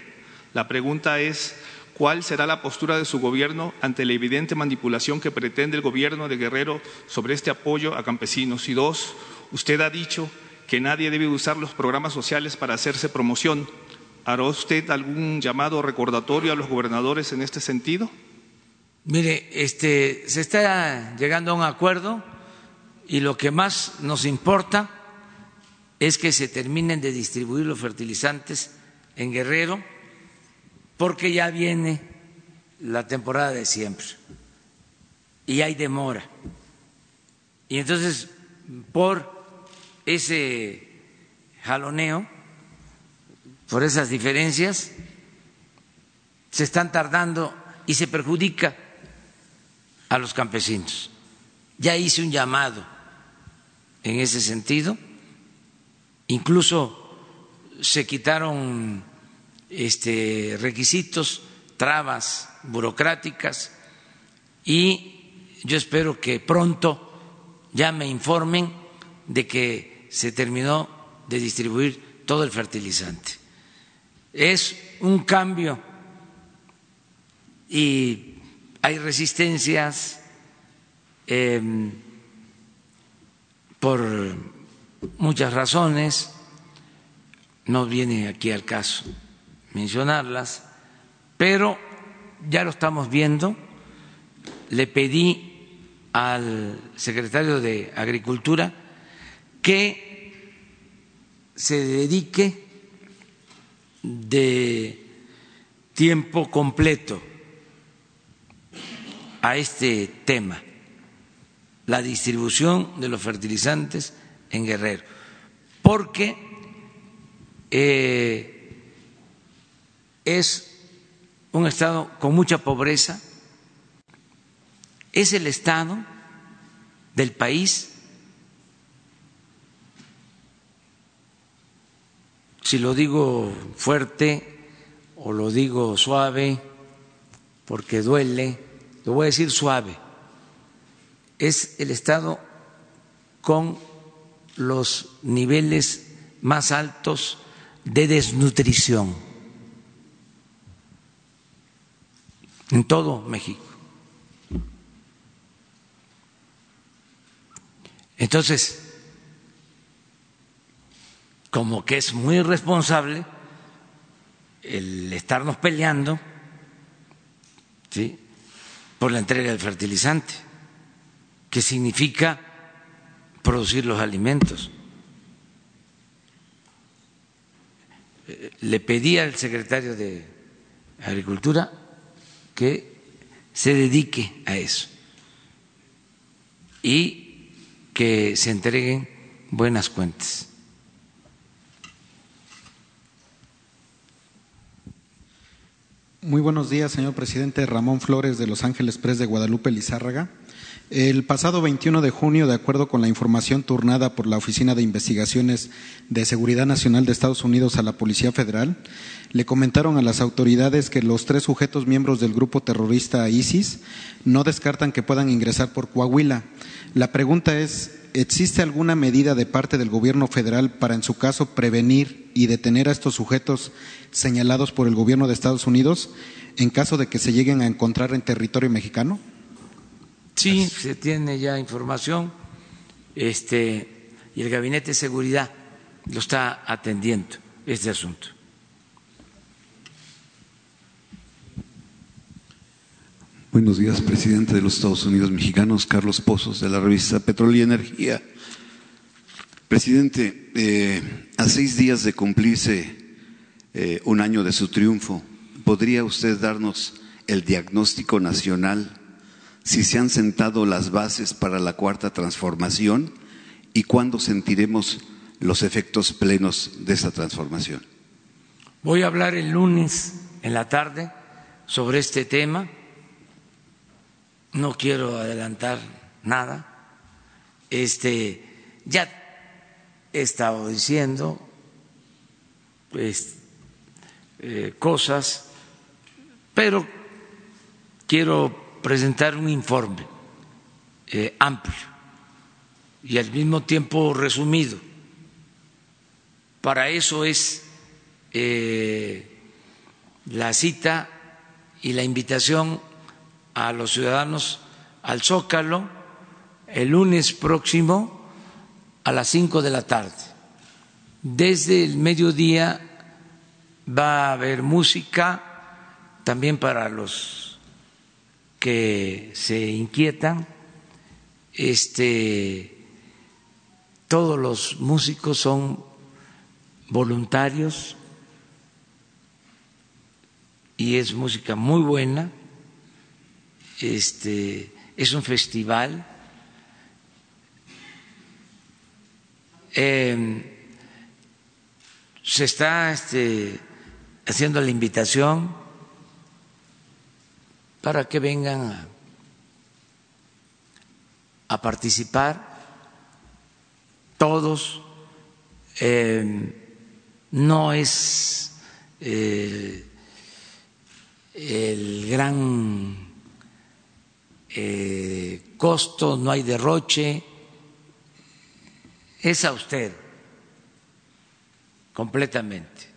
La pregunta es, ¿cuál será la postura de su gobierno ante la evidente manipulación que pretende el gobierno de Guerrero sobre este apoyo a campesinos? Y dos, usted ha dicho que nadie debe usar los programas sociales para hacerse promoción. ¿Hará usted algún llamado recordatorio a los gobernadores en este sentido? Mire, este, se está llegando a un acuerdo y lo que más nos importa es que se terminen de distribuir los fertilizantes en Guerrero porque ya viene la temporada de siempre y hay demora. Y entonces, por ese jaloneo, por esas diferencias, se están tardando y se perjudica a los campesinos. Ya hice un llamado en ese sentido, incluso se quitaron este, requisitos, trabas burocráticas y yo espero que pronto ya me informen de que se terminó de distribuir todo el fertilizante. Es un cambio y hay resistencias em, por muchas razones, no viene aquí al caso mencionarlas, pero ya lo estamos viendo. Le pedí al secretario de Agricultura que se dedique de tiempo completo a este tema, la distribución de los fertilizantes en Guerrero, porque eh, es un estado con mucha pobreza, es el estado del país, si lo digo fuerte o lo digo suave, porque duele, lo voy a decir suave, es el estado con los niveles más altos de desnutrición en todo México. Entonces, como que es muy responsable el estarnos peleando ¿sí? por la entrega del fertilizante, que significa producir los alimentos. Eh, le pedí al secretario de Agricultura que se dedique a eso y que se entreguen buenas cuentas. Muy buenos días, señor presidente. Ramón Flores de Los Ángeles Press de Guadalupe Lizárraga. El pasado 21 de junio, de acuerdo con la información turnada por la Oficina de Investigaciones de Seguridad Nacional de Estados Unidos a la Policía Federal, le comentaron a las autoridades que los tres sujetos miembros del grupo terrorista ISIS no descartan que puedan ingresar por Coahuila. La pregunta es, ¿existe alguna medida de parte del gobierno federal para, en su caso, prevenir y detener a estos sujetos señalados por el gobierno de Estados Unidos en caso de que se lleguen a encontrar en territorio mexicano? Sí, se tiene ya información este, y el Gabinete de Seguridad lo está atendiendo este asunto. Buenos días, presidente de los Estados Unidos mexicanos, Carlos Pozos, de la revista Petróleo y Energía. Presidente, eh, a seis días de cumplirse eh, un año de su triunfo, ¿podría usted darnos el diagnóstico nacional si se han sentado las bases para la cuarta transformación y cuándo sentiremos los efectos plenos de esa transformación? Voy a hablar el lunes en la tarde sobre este tema no quiero adelantar nada. Este, ya he estado diciendo pues, eh, cosas Pero quiero presentar un informe eh, amplio y al mismo tiempo resumido. Para eso es eh, la cita y la invitación a los ciudadanos al Zócalo el lunes próximo a las cinco de la tarde. Desde el mediodía va a haber música también para los que se inquietan. Este, todos los músicos son voluntarios y es música muy buena. Este, es un festival. Em, se está este, haciendo la invitación para que vengan a, participar todos. Em, no es eh, el gran eh, costo, no hay derroche, es a usted completamente.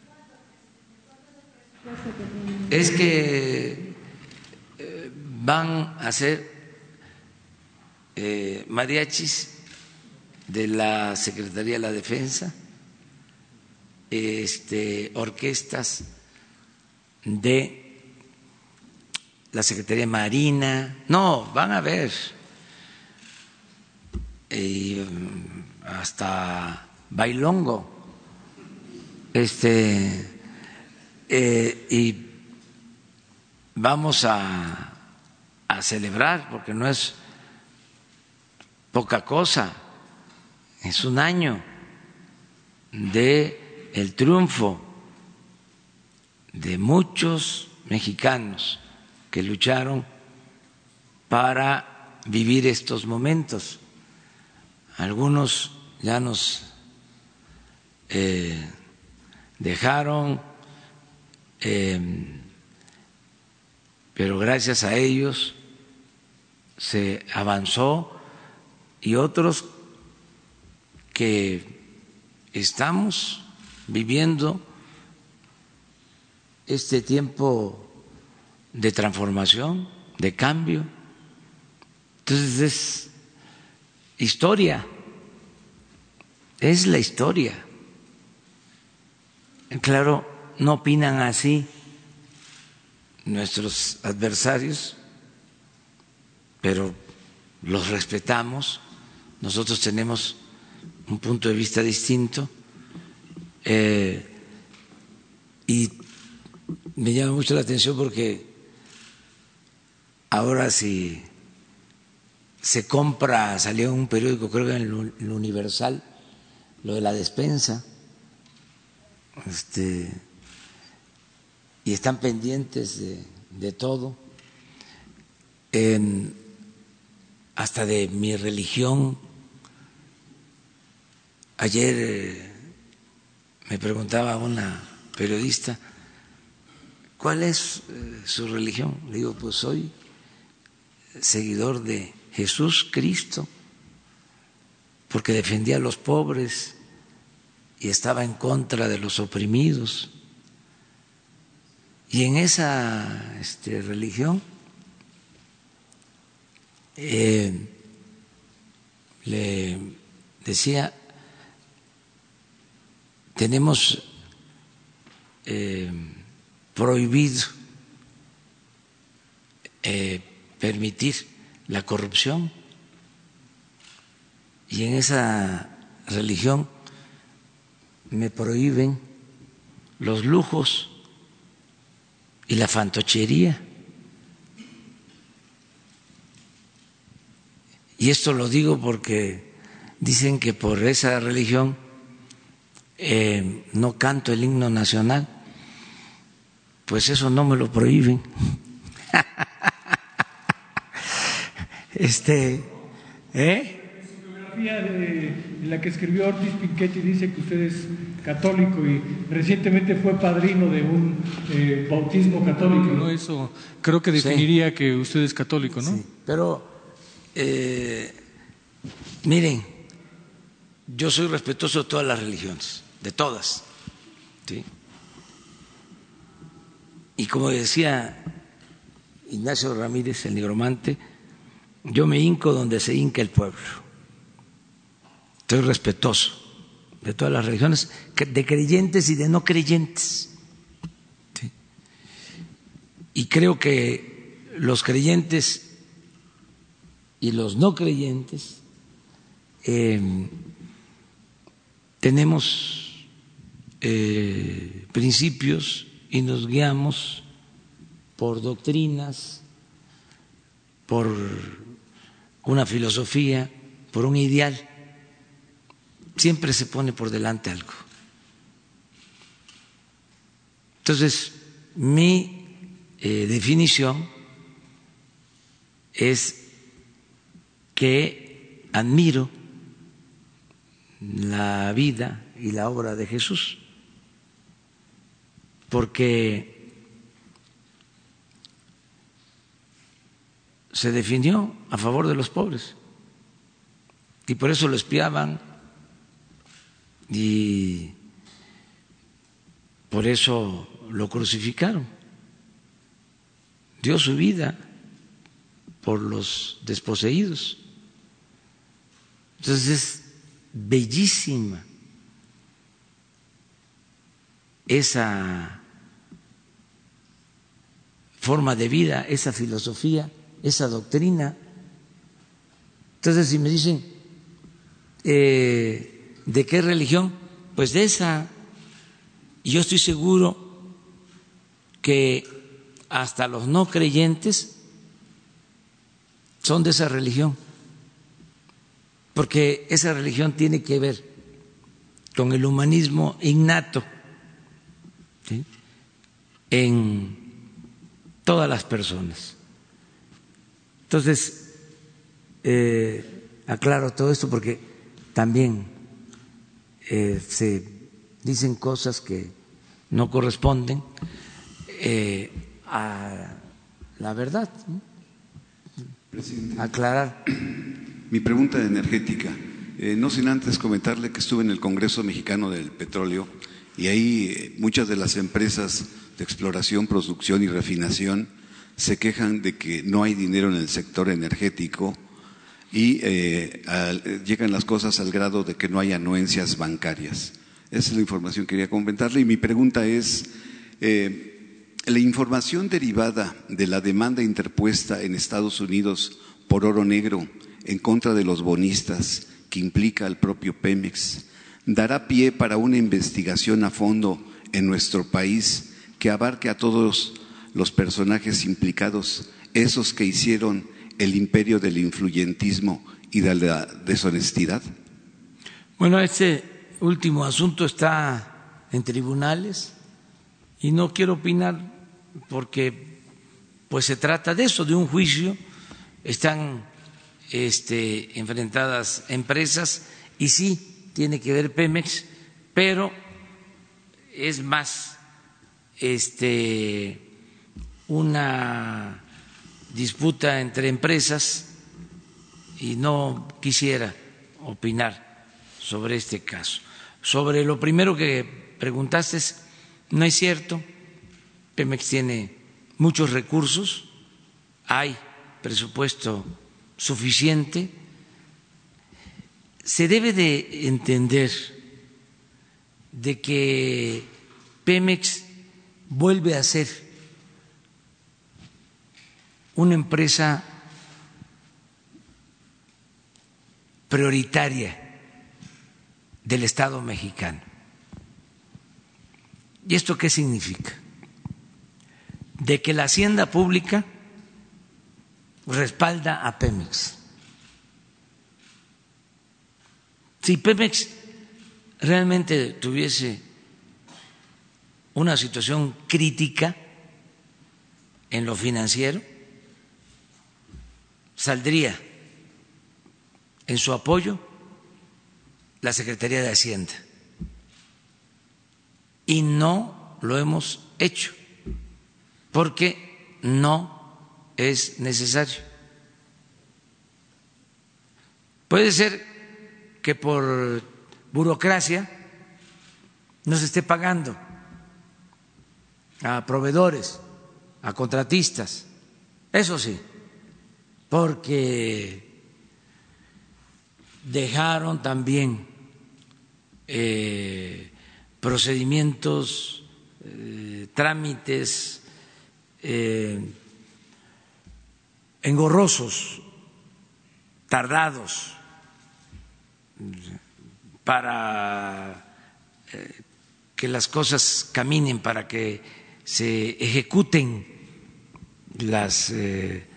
Es que van a ser eh, mariachis de la Secretaría de la Defensa, este, orquestas de la Secretaría Marina, no, van a ver, mm, hasta bailongo, este, eh, y vamos a, a celebrar, porque no es poca cosa, es un año de el triunfo de muchos mexicanos que lucharon para vivir estos momentos. Algunos ya nos eh, dejaron, em, pero gracias a ellos se avanzó y otros que estamos viviendo este tiempo de transformación, de cambio. Entonces es historia, es la historia. Claro, no opinan así nuestros adversarios, pero los respetamos, nosotros tenemos un punto de vista distinto. Eh, y me llama mucho la atención porque Ahora si se compra, salió un periódico, creo que en el Universal, lo de la despensa, este, y están pendientes de, todo, hasta de mi religión. Ayer eh, me preguntaba una periodista, ¿cuál es eh, su religión? Le digo, pues soy seguidor de Jesús Cristo, porque defendía a los pobres y estaba en contra de los oprimidos. Y en esa este, religión eh, le decía, tenemos eh, prohibido eh, permitir la corrupción. Y en esa religión me prohíben los lujos y la fantochería. Y esto lo digo porque dicen que por esa religión eh, no canto el himno nacional. Pues eso no me lo prohíben. <laughs> Este, ¿eh? de, la que escribió Ortiz Pinchetti dice que usted es católico y recientemente fue padrino de un eh, bautismo católico, ¿no? Eso creo que definiría que usted es católico, ¿no? Sí, pero eh, miren, yo soy respetuoso de todas las religiones, de todas, ¿sí? Y como decía Ignacio Ramírez, el nigromante, yo me hinco donde se hinca el pueblo. Estoy respetuoso de todas las religiones, de creyentes y de no creyentes. Y creo que los creyentes y los no creyentes eh, tenemos eh, principios y nos guiamos por doctrinas, por una filosofía, por un ideal. Siempre se pone por delante algo. Entonces, mi eh, definición es que admiro la vida y la obra de Jesús, porque se definió a favor de los pobres y por eso lo espiaban y por eso lo crucificaron. Dio su vida por los desposeídos. Entonces es bellísima esa forma de vida, esa filosofía esa doctrina. Entonces, si me dicen, eh, ¿de qué religión? Pues de esa. Yo estoy seguro que hasta los no creyentes son de esa religión, porque esa religión tiene que ver con el humanismo innato en todas las personas. Entonces, eh, aclaro todo esto porque también eh, se dicen cosas que no corresponden eh, a la verdad. Aclarar. Mi pregunta energética. no sin antes comentarle que estuve en el Congreso Mexicano del Petróleo y ahí muchas de las empresas de exploración, producción y refinación se quejan de que no hay dinero en el sector energético y eh, llegan las cosas al grado de que no hay anuencias bancarias. Esa es la información que quería comentarle y mi pregunta es, eh, la información derivada de la demanda interpuesta en Estados Unidos por oro negro en contra de los bonistas que implica al propio Pemex, dará pie para una investigación a fondo en nuestro país que abarque a todos los personajes implicados, esos que hicieron el imperio del influyentismo y de la deshonestidad? Bueno, ese último asunto está en tribunales y no quiero opinar porque pues se trata de eso, de un juicio, están este, enfrentadas empresas y sí tiene que ver Pemex, pero es más este una disputa entre empresas y no quisiera opinar sobre este caso. Sobre lo primero que preguntaste, no es cierto, Pemex tiene muchos recursos, hay presupuesto suficiente, se debe de entender de que Pemex vuelve a ser una empresa prioritaria del Estado mexicano. ¿Y esto qué significa? De que la hacienda pública respalda a Pemex. Si Pemex realmente tuviese una situación crítica en lo financiero, saldría en su apoyo la Secretaría de Hacienda. Y no lo hemos hecho porque no es necesario. Puede ser que por burocracia no se esté pagando a proveedores, a contratistas, eso sí, porque dejaron también eh, procedimientos, eh, trámites eh, engorrosos, tardados, para que las cosas caminen, para que se ejecuten las eh,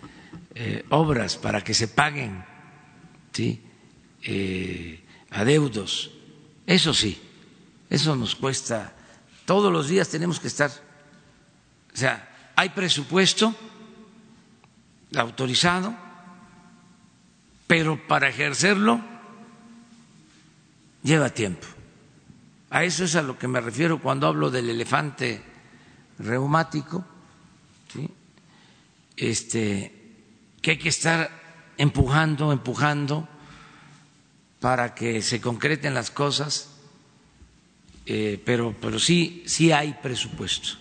eh, obras, para que se paguen ¿sí? Eh, adeudos. Eso sí, eso nos cuesta. Todos los días tenemos que estar. O sea, hay presupuesto autorizado, pero para ejercerlo lleva tiempo. A eso es a lo que me refiero cuando hablo del elefante reumático, este, que hay que estar empujando, empujando para que se concreten las cosas, eh, pero, pero sí, sí hay presupuesto.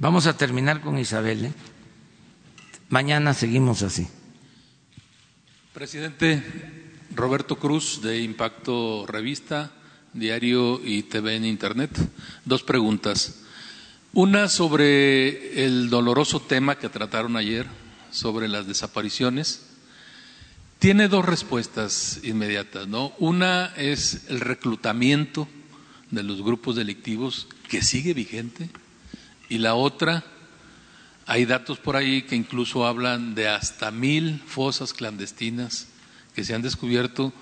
Vamos a terminar con Isabel. ¿eh? Mañana seguimos así. Presidente, Roberto Cruz de Impacto Revista, Diario y TV en Internet. Dos preguntas. Una sobre el doloroso tema que trataron ayer, sobre las desapariciones. Tiene dos respuestas inmediatas, ¿no? Una es el reclutamiento de los grupos delictivos que sigue vigente y la otra, hay datos por ahí que incluso hablan de hasta mil fosas clandestinas que se han descubierto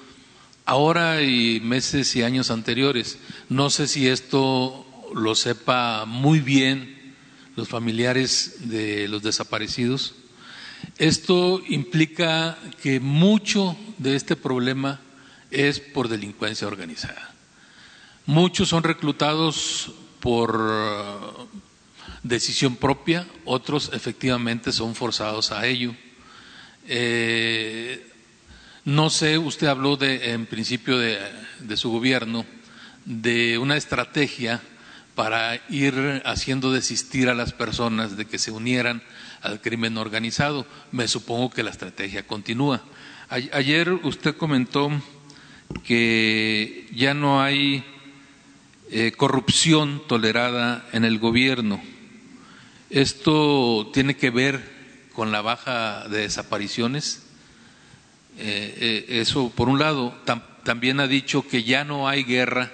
ahora y meses y años anteriores. No sé si esto lo sepa muy bien los familiares de los desaparecidos. Esto implica que mucho de este problema es por delincuencia organizada. Muchos son reclutados por decisión propia, otros efectivamente son forzados a ello. Eh, no sé, usted habló de, en principio de, su gobierno de una estrategia para ir haciendo desistir a las personas de que se unieran al crimen organizado. Me supongo que la estrategia continúa. ayer usted comentó que ya no hay eh, corrupción tolerada en el gobierno. Esto tiene que ver con la baja de desapariciones. Eh, eh, eso por un lado. también ha dicho que ya no hay guerra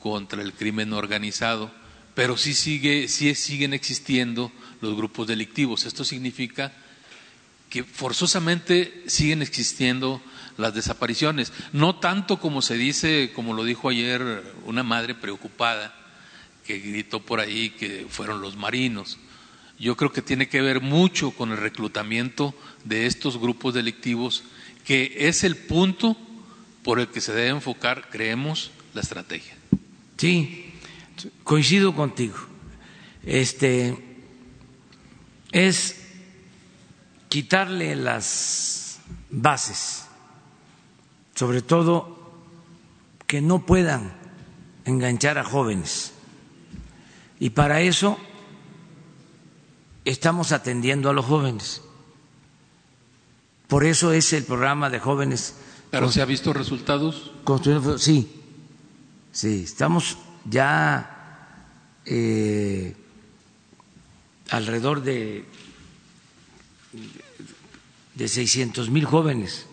contra el crimen organizado, pero sí, sigue, sí siguen existiendo los grupos delictivos. Esto significa que forzosamente siguen existiendo las desapariciones, no tanto como se dice, como lo dijo ayer una madre preocupada que gritó por ahí que fueron los marinos. Yo creo que tiene que ver mucho con el reclutamiento de estos grupos delictivos que es el punto por el que se debe enfocar, creemos, la estrategia. Sí, coincido contigo. Este es quitarle las bases, sobre todo que no puedan enganchar a jóvenes. Y para eso estamos atendiendo a los jóvenes. Por eso es el programa de jóvenes. ¿Pero se ha visto resultados? Sí, sí, estamos ya eh, alrededor de, de 600 mil jóvenes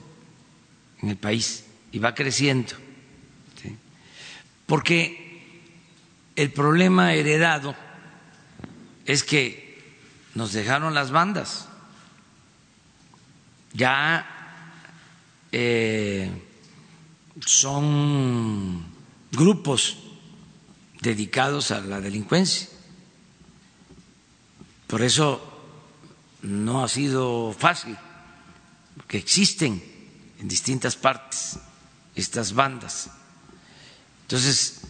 en el país y va creciendo. Porque el problema heredado es que nos dejaron las bandas ya eh, son grupos dedicados a la delincuencia. Por eso no ha sido fácil que existen en distintas partes estas bandas. Entonces,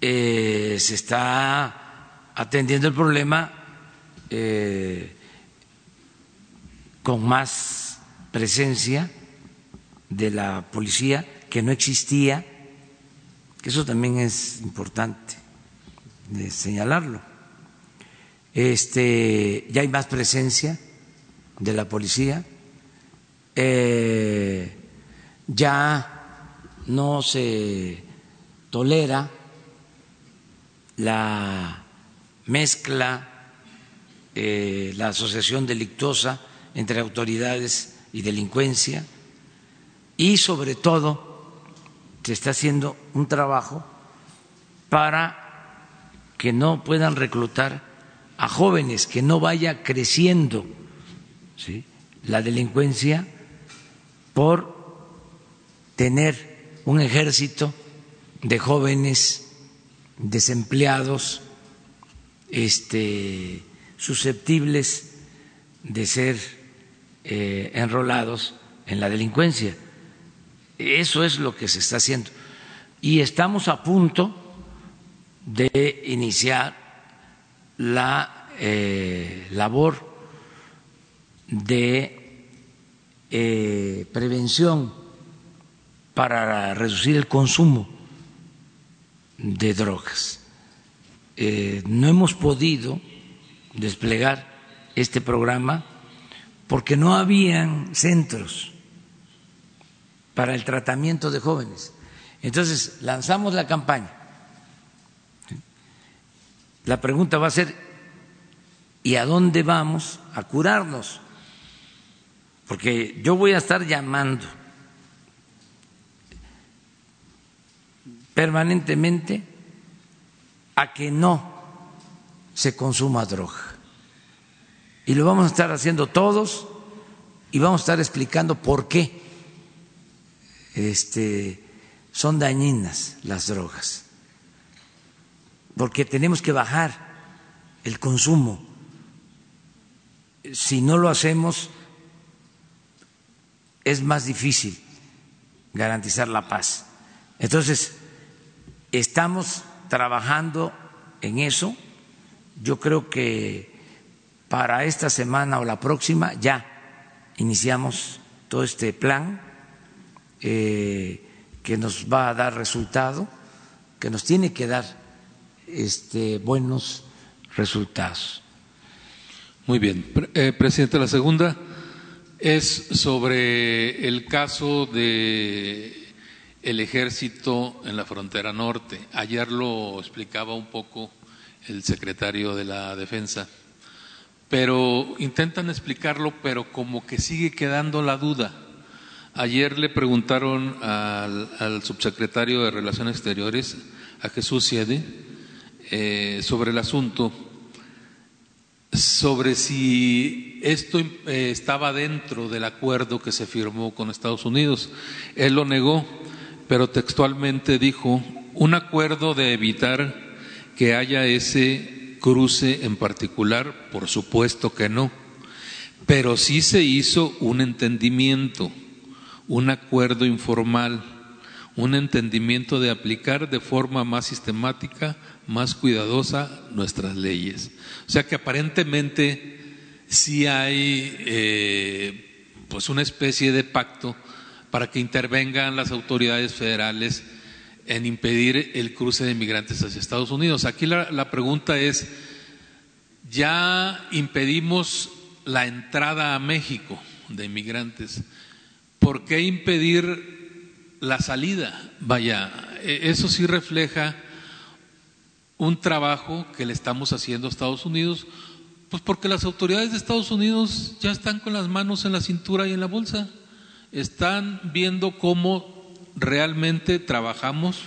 eh, se está atendiendo el problema eh, con más presencia de la policía que no existía, que eso también es importante de señalarlo. Este, ya hay más presencia de la policía, eh, ya no se tolera la mezcla, eh, la asociación delictuosa entre autoridades y delincuencia y sobre todo se está haciendo un trabajo para que no puedan reclutar a jóvenes, que no vaya creciendo la delincuencia por tener un ejército de jóvenes desempleados, este, susceptibles de ser eh, enrolados en la delincuencia. Eso es lo que se está haciendo. Y estamos a punto de iniciar la eh, labor de eh, prevención para reducir el consumo de drogas. Eh, no hemos podido desplegar este programa porque no habían centros para el tratamiento de jóvenes. Entonces lanzamos la campaña. La pregunta va a ser, ¿y a dónde vamos a curarnos? Porque yo voy a estar llamando permanentemente a que no se consuma droga. Y lo vamos a estar haciendo todos y vamos a estar explicando por qué este, son dañinas las drogas. Porque tenemos que bajar el consumo. Si no lo hacemos, es más difícil garantizar la paz. Entonces, estamos trabajando en eso. Yo creo que para esta semana o la próxima ya iniciamos todo este plan eh, que nos va a dar resultado, que nos tiene que dar este, buenos resultados. Muy bien. Eh, presidente, la segunda es sobre el caso de el ejército en la frontera norte. Ayer lo explicaba un poco el secretario de la Defensa, pero intentan explicarlo, pero como que sigue quedando la duda. Ayer le preguntaron al, subsecretario de Relaciones Exteriores, a Jesús Siede, eh, sobre el asunto sobre si esto eh, estaba dentro del acuerdo que se firmó con Estados Unidos. Él lo negó, pero textualmente dijo un acuerdo de evitar que haya ese cruce en particular, por supuesto que no, pero sí se hizo un entendimiento, un acuerdo informal, un entendimiento de aplicar de forma más sistemática más cuidadosa nuestras leyes. O sea que aparentemente sí hay eh, pues una especie de pacto para que intervengan las autoridades federales en impedir el cruce de inmigrantes hacia Estados Unidos. Aquí la, la pregunta es, ya impedimos la entrada a México de inmigrantes, ¿por qué impedir la salida? Vaya, e, eso sí refleja un trabajo que le estamos haciendo a Estados Unidos, pues porque las autoridades de Estados Unidos ya están con las manos en la cintura y en la bolsa, están viendo cómo realmente trabajamos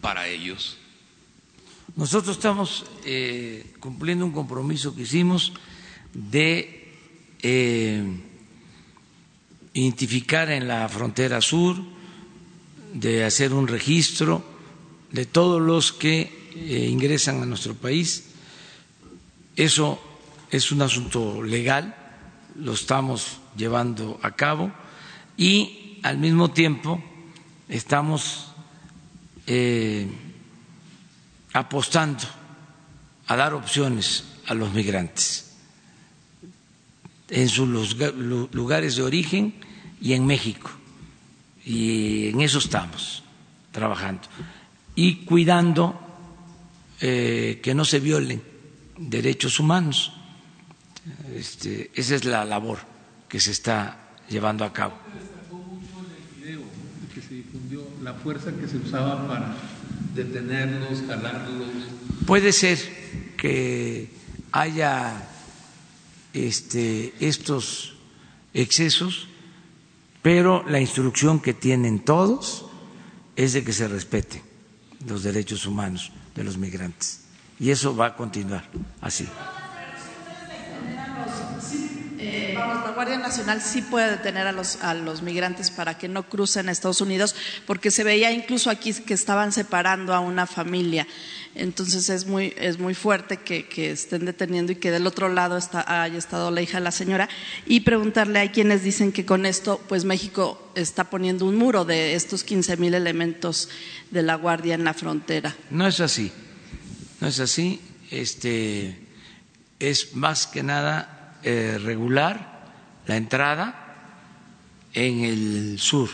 para ellos. Nosotros estamos eh, cumpliendo un compromiso que hicimos de eh, identificar en la frontera sur, de hacer un registro de todos los que eh, ingresan a nuestro país. Eso es un asunto legal, lo estamos llevando a cabo y al mismo tiempo estamos eh, apostando a dar opciones a los migrantes en sus lugares de origen y en México. Y en eso estamos trabajando. Y cuidando eh, que no se violen derechos humanos. Este, esa es la labor que se está llevando a cabo. La fuerza que se usaba para detenerlos, jalarlos. Puede ser que haya este, estos excesos, pero la instrucción que tienen todos es de que se respeten los derechos humanos de los migrantes. Y eso va a continuar así. Vamos, la Guardia Nacional sí puede detener a los, a los migrantes para que no crucen a Estados Unidos, porque se veía incluso aquí que estaban separando a una familia. Entonces es muy, es muy fuerte que, estén deteniendo y que del otro lado está, haya estado la hija de la señora. Y preguntarle, hay quienes dicen que con esto, pues México está poniendo un muro de estos 15 mil elementos de la Guardia en la frontera. No es así, no es así. Este, es más que nada eh, regular la entrada en el sur.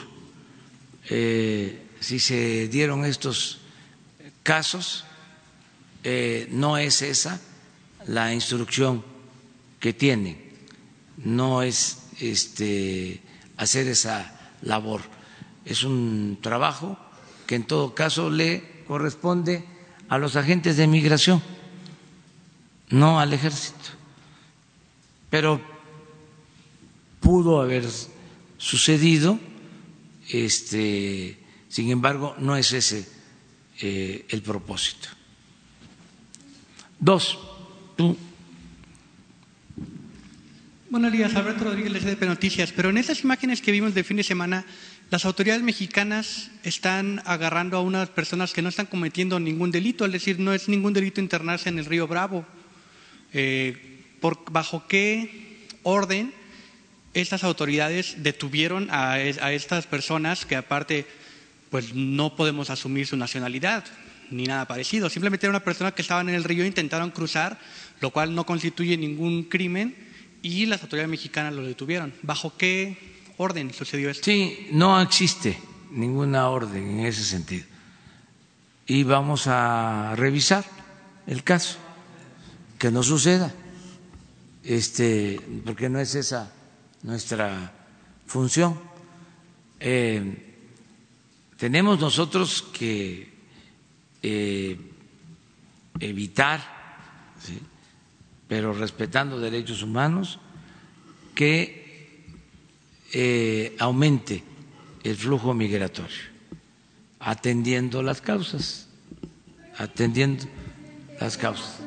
Eh, si se dieron estos casos, eh, no es esa la instrucción que tienen, no es este, hacer esa labor, es un trabajo que en todo caso le corresponde a los agentes de migración, no al ejército. Pero pudo haber sucedido, este, sin embargo, no es ese eh, el propósito. Dos, tú. Buenos días, Alberto Rodríguez de Noticias. Pero en esas imágenes que vimos de fin de semana, las autoridades mexicanas están agarrando a unas personas que no están cometiendo ningún delito, es decir, no es ningún delito internarse en el río Bravo. Eh, por, ¿Bajo qué orden estas autoridades detuvieron a, a estas personas que aparte pues no podemos asumir su nacionalidad? ni nada parecido. Simplemente era una persona que estaban en el río e intentaron cruzar, lo cual no constituye ningún crimen y las autoridades mexicanas lo detuvieron. ¿Bajo qué orden sucedió esto? Sí, no existe ninguna orden en ese sentido. Y vamos a revisar el caso, que no suceda, este, porque no es esa nuestra función. Eh, tenemos nosotros que eh, evitar, pero respetando derechos humanos, que eh, aumente el flujo migratorio, atendiendo las causas, atendiendo las causas.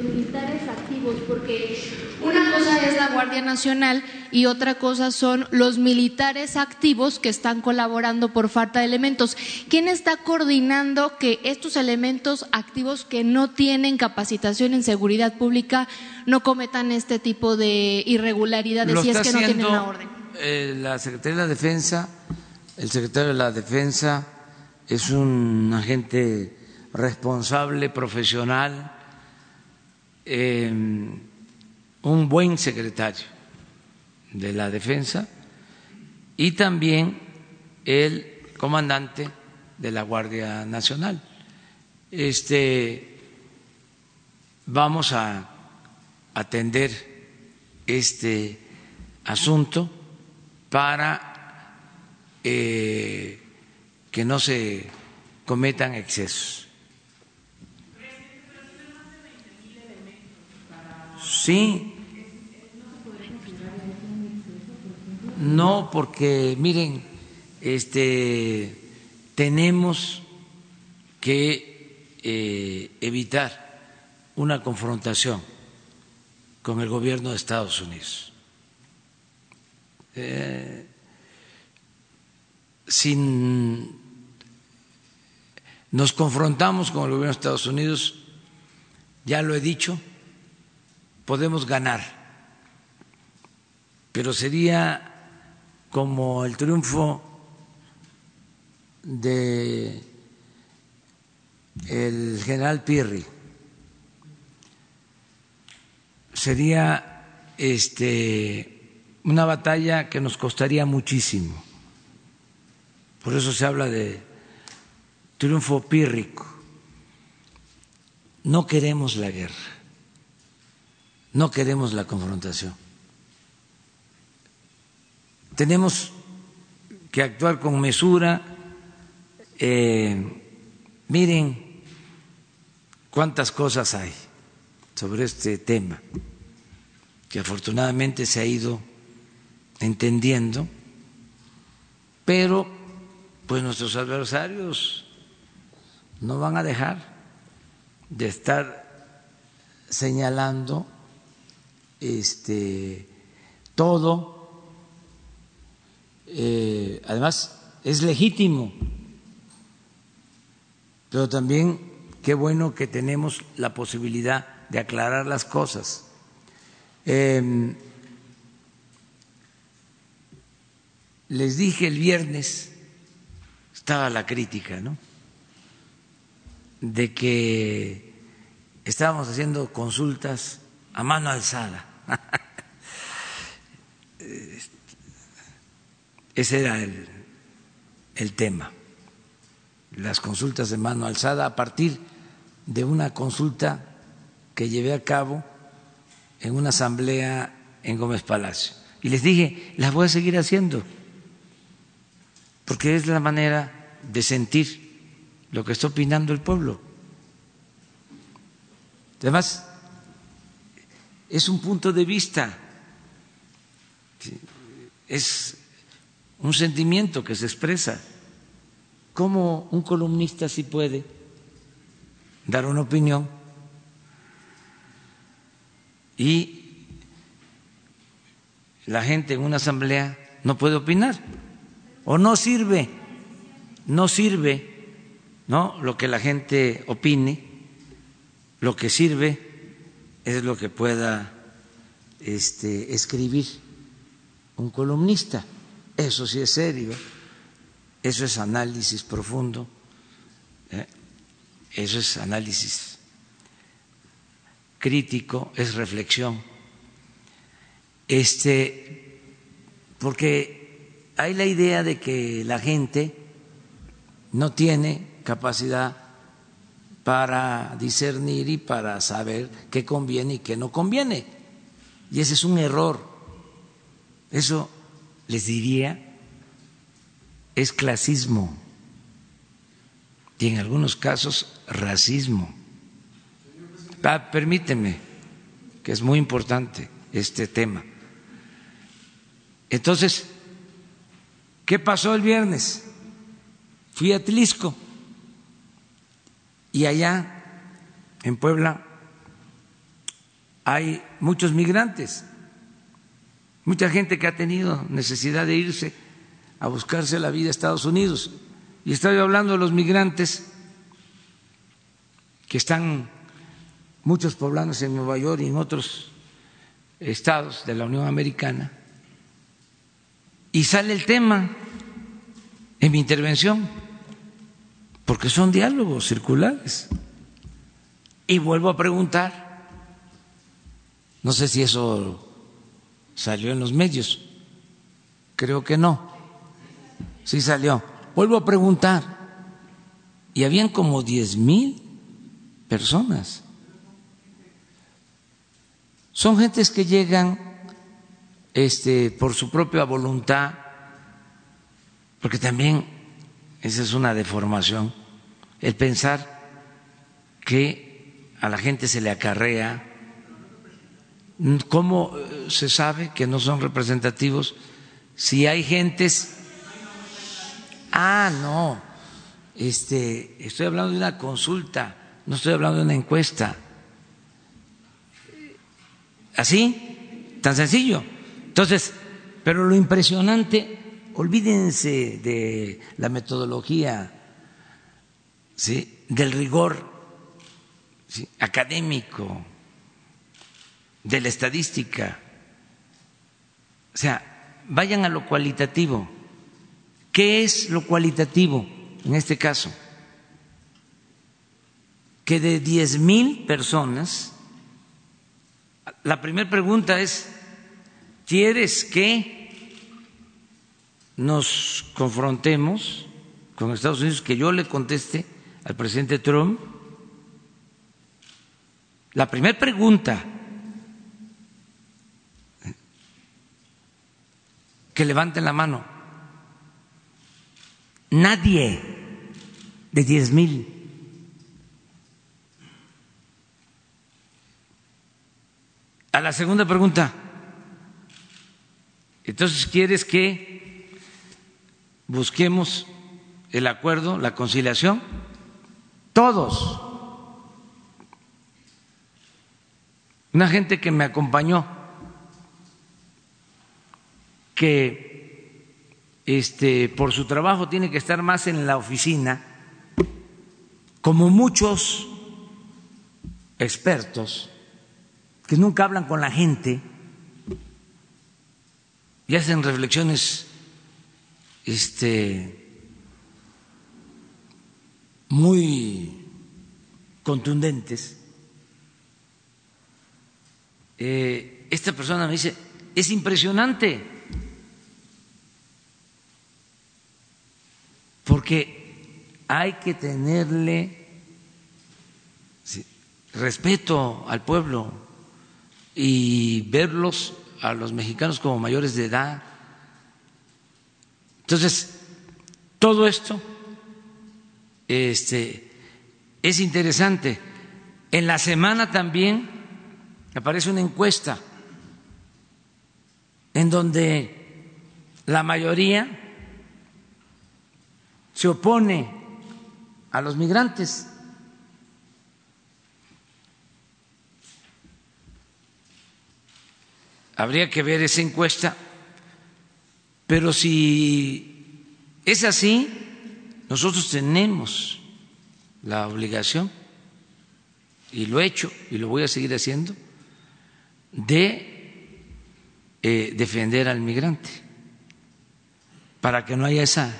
Los militares activos, porque una cosa es la Guardia Nacional y otra cosa son los militares activos que están colaborando por falta de elementos. ¿Quién está coordinando que estos elementos activos que no tienen capacitación en seguridad pública no cometan este tipo de irregularidades si es que no tienen una orden? Eh, la Secretaría de la Defensa, el secretario de la Defensa es un agente responsable, profesional. Eh, un buen secretario de la defensa y también el comandante de la Guardia Nacional. Este vamos a atender este asunto para eh, que no se cometan excesos. Sí. No, porque miren, este, tenemos que eh, evitar una confrontación con el gobierno de Estados Unidos. Eh, si nos confrontamos con el gobierno de Estados Unidos, ya lo he dicho, podemos ganar pero sería como el triunfo de el general Pirri. Sería este una batalla que nos costaría muchísimo. Por eso se habla de triunfo pírrico. No queremos la guerra, no queremos la confrontación. Tenemos que actuar con mesura. Eh, miren cuántas cosas hay sobre este tema que afortunadamente se ha ido entendiendo, pero pues nuestros adversarios no van a dejar de estar señalando este todo eh, además es legítimo, pero también qué bueno que tenemos la posibilidad de aclarar las cosas. Em, les dije el viernes, estaba la crítica, ¿no? De que estábamos haciendo consultas a mano alzada. <laughs> Ese era el, el tema, las consultas de mano alzada a partir de una consulta que llevé a cabo en una asamblea en Gómez Palacio. Y les dije, las voy a seguir haciendo, porque es la manera de sentir lo que está opinando el pueblo. Además, es un punto de vista, es un sentimiento que se expresa. ¿Cómo un columnista sí puede dar una opinión y la gente en una asamblea no puede opinar? ¿O no sirve? No sirve, ¿no? Lo que la gente opine, lo que sirve es lo que pueda este, escribir un columnista. Eso sí es serio, eso es análisis profundo, ¿eh? eso es análisis crítico, es reflexión. Este, porque hay la idea de que la gente no tiene capacidad para discernir y para saber qué conviene y qué no conviene. Y ese es un error. Eso les diría, es clasismo y en algunos casos racismo. Ah, permíteme, que es muy importante este tema. Entonces, ¿qué pasó el viernes? Fui a Tlisco y allá en Puebla hay muchos migrantes mucha gente que ha tenido necesidad de irse a buscarse la vida a Estados Unidos. Y estoy hablando de los migrantes que están muchos poblanos en Nueva York y en otros estados de la Unión Americana. Y sale el tema en mi intervención, porque son diálogos circulares. Y vuelvo a preguntar, no sé si eso salió en los medios. Creo que no. Sí salió. Vuelvo a preguntar. Y habían como diez mil personas. Son gentes que llegan este, por su propia voluntad, porque también esa es una deformación, el pensar que a la gente se le acarrea ¿Cómo eh, se sabe que no son representativos si hay gentes? Ah, no. Este, estoy hablando de una consulta, no estoy hablando de una encuesta. ¿Así? Tan sencillo. Entonces, pero lo impresionante, olvídense de la metodología, del rigor académico de la estadística. sea, vayan a lo cualitativo. ¿Qué es lo cualitativo en este caso? Que de diez mil personas, la primera pregunta es, ¿quieres que nos confrontemos con Estados Unidos? Que yo le conteste al presidente Trump. La primera pregunta que levanten la mano. Nadie de diez mil. A la segunda pregunta. Entonces, ¿quieres que busquemos el acuerdo, la conciliación? Todos. Una gente que me acompañó que este, por su trabajo tiene que estar más en la oficina, como muchos expertos que nunca hablan con la gente y hacen reflexiones este, muy contundentes. Eh, esta persona me dice, es impresionante porque hay que tenerle respeto al pueblo y verlos a los mexicanos como mayores de edad. Entonces, todo esto este, es interesante. En la semana también aparece una encuesta en donde la mayoría se opone a los migrantes. Habría que ver esa encuesta, pero si es así, nosotros tenemos la obligación, y lo he hecho y lo voy a seguir haciendo, de eh, defender al migrante, para que no haya esa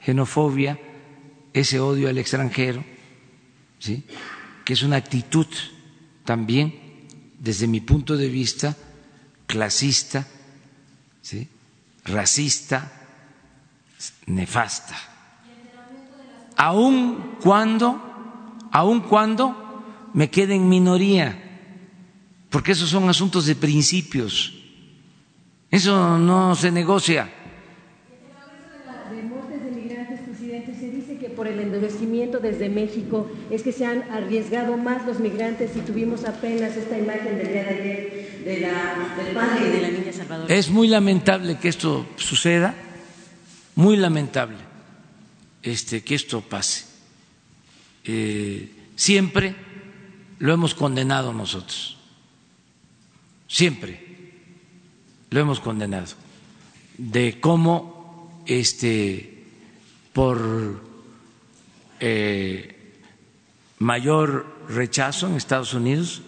xenofobia, ese odio al extranjero, ¿sí? que es una actitud también, desde mi punto de vista, clasista, ¿sí? racista, nefasta. Aun cuando, aun cuando me quede en minoría, porque esos son asuntos de principios. Eso no se negocia. por el endurecimiento desde México es que se han arriesgado más los migrantes y tuvimos apenas esta imagen del día de ayer de la, del padre y de la niña Salvador. Es muy lamentable que esto suceda, muy lamentable este, que esto pase. Eh, siempre lo hemos condenado nosotros, siempre lo hemos condenado, de cómo este, por eh, mayor rechazo en Estados Unidos,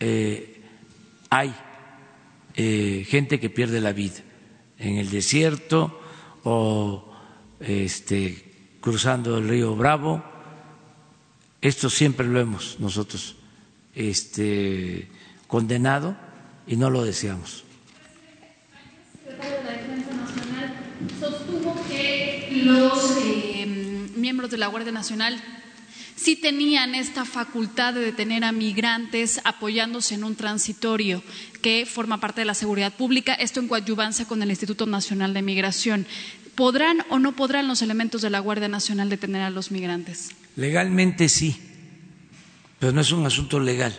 eh, hay gente que pierde la vida en el desierto o este, cruzando el río Bravo. Esto siempre lo hemos nosotros este, condenado y no lo deseamos. Sostuvo que los miembros de la Guardia Nacional sí tenían esta facultad de detener a migrantes apoyándose en un transitorio que forma parte de la seguridad pública, esto en coadyuvancia con el Instituto Nacional de Migración. ¿Podrán o no podrán los elementos de la Guardia Nacional detener a los migrantes? Legalmente sí, pero no es un asunto legal.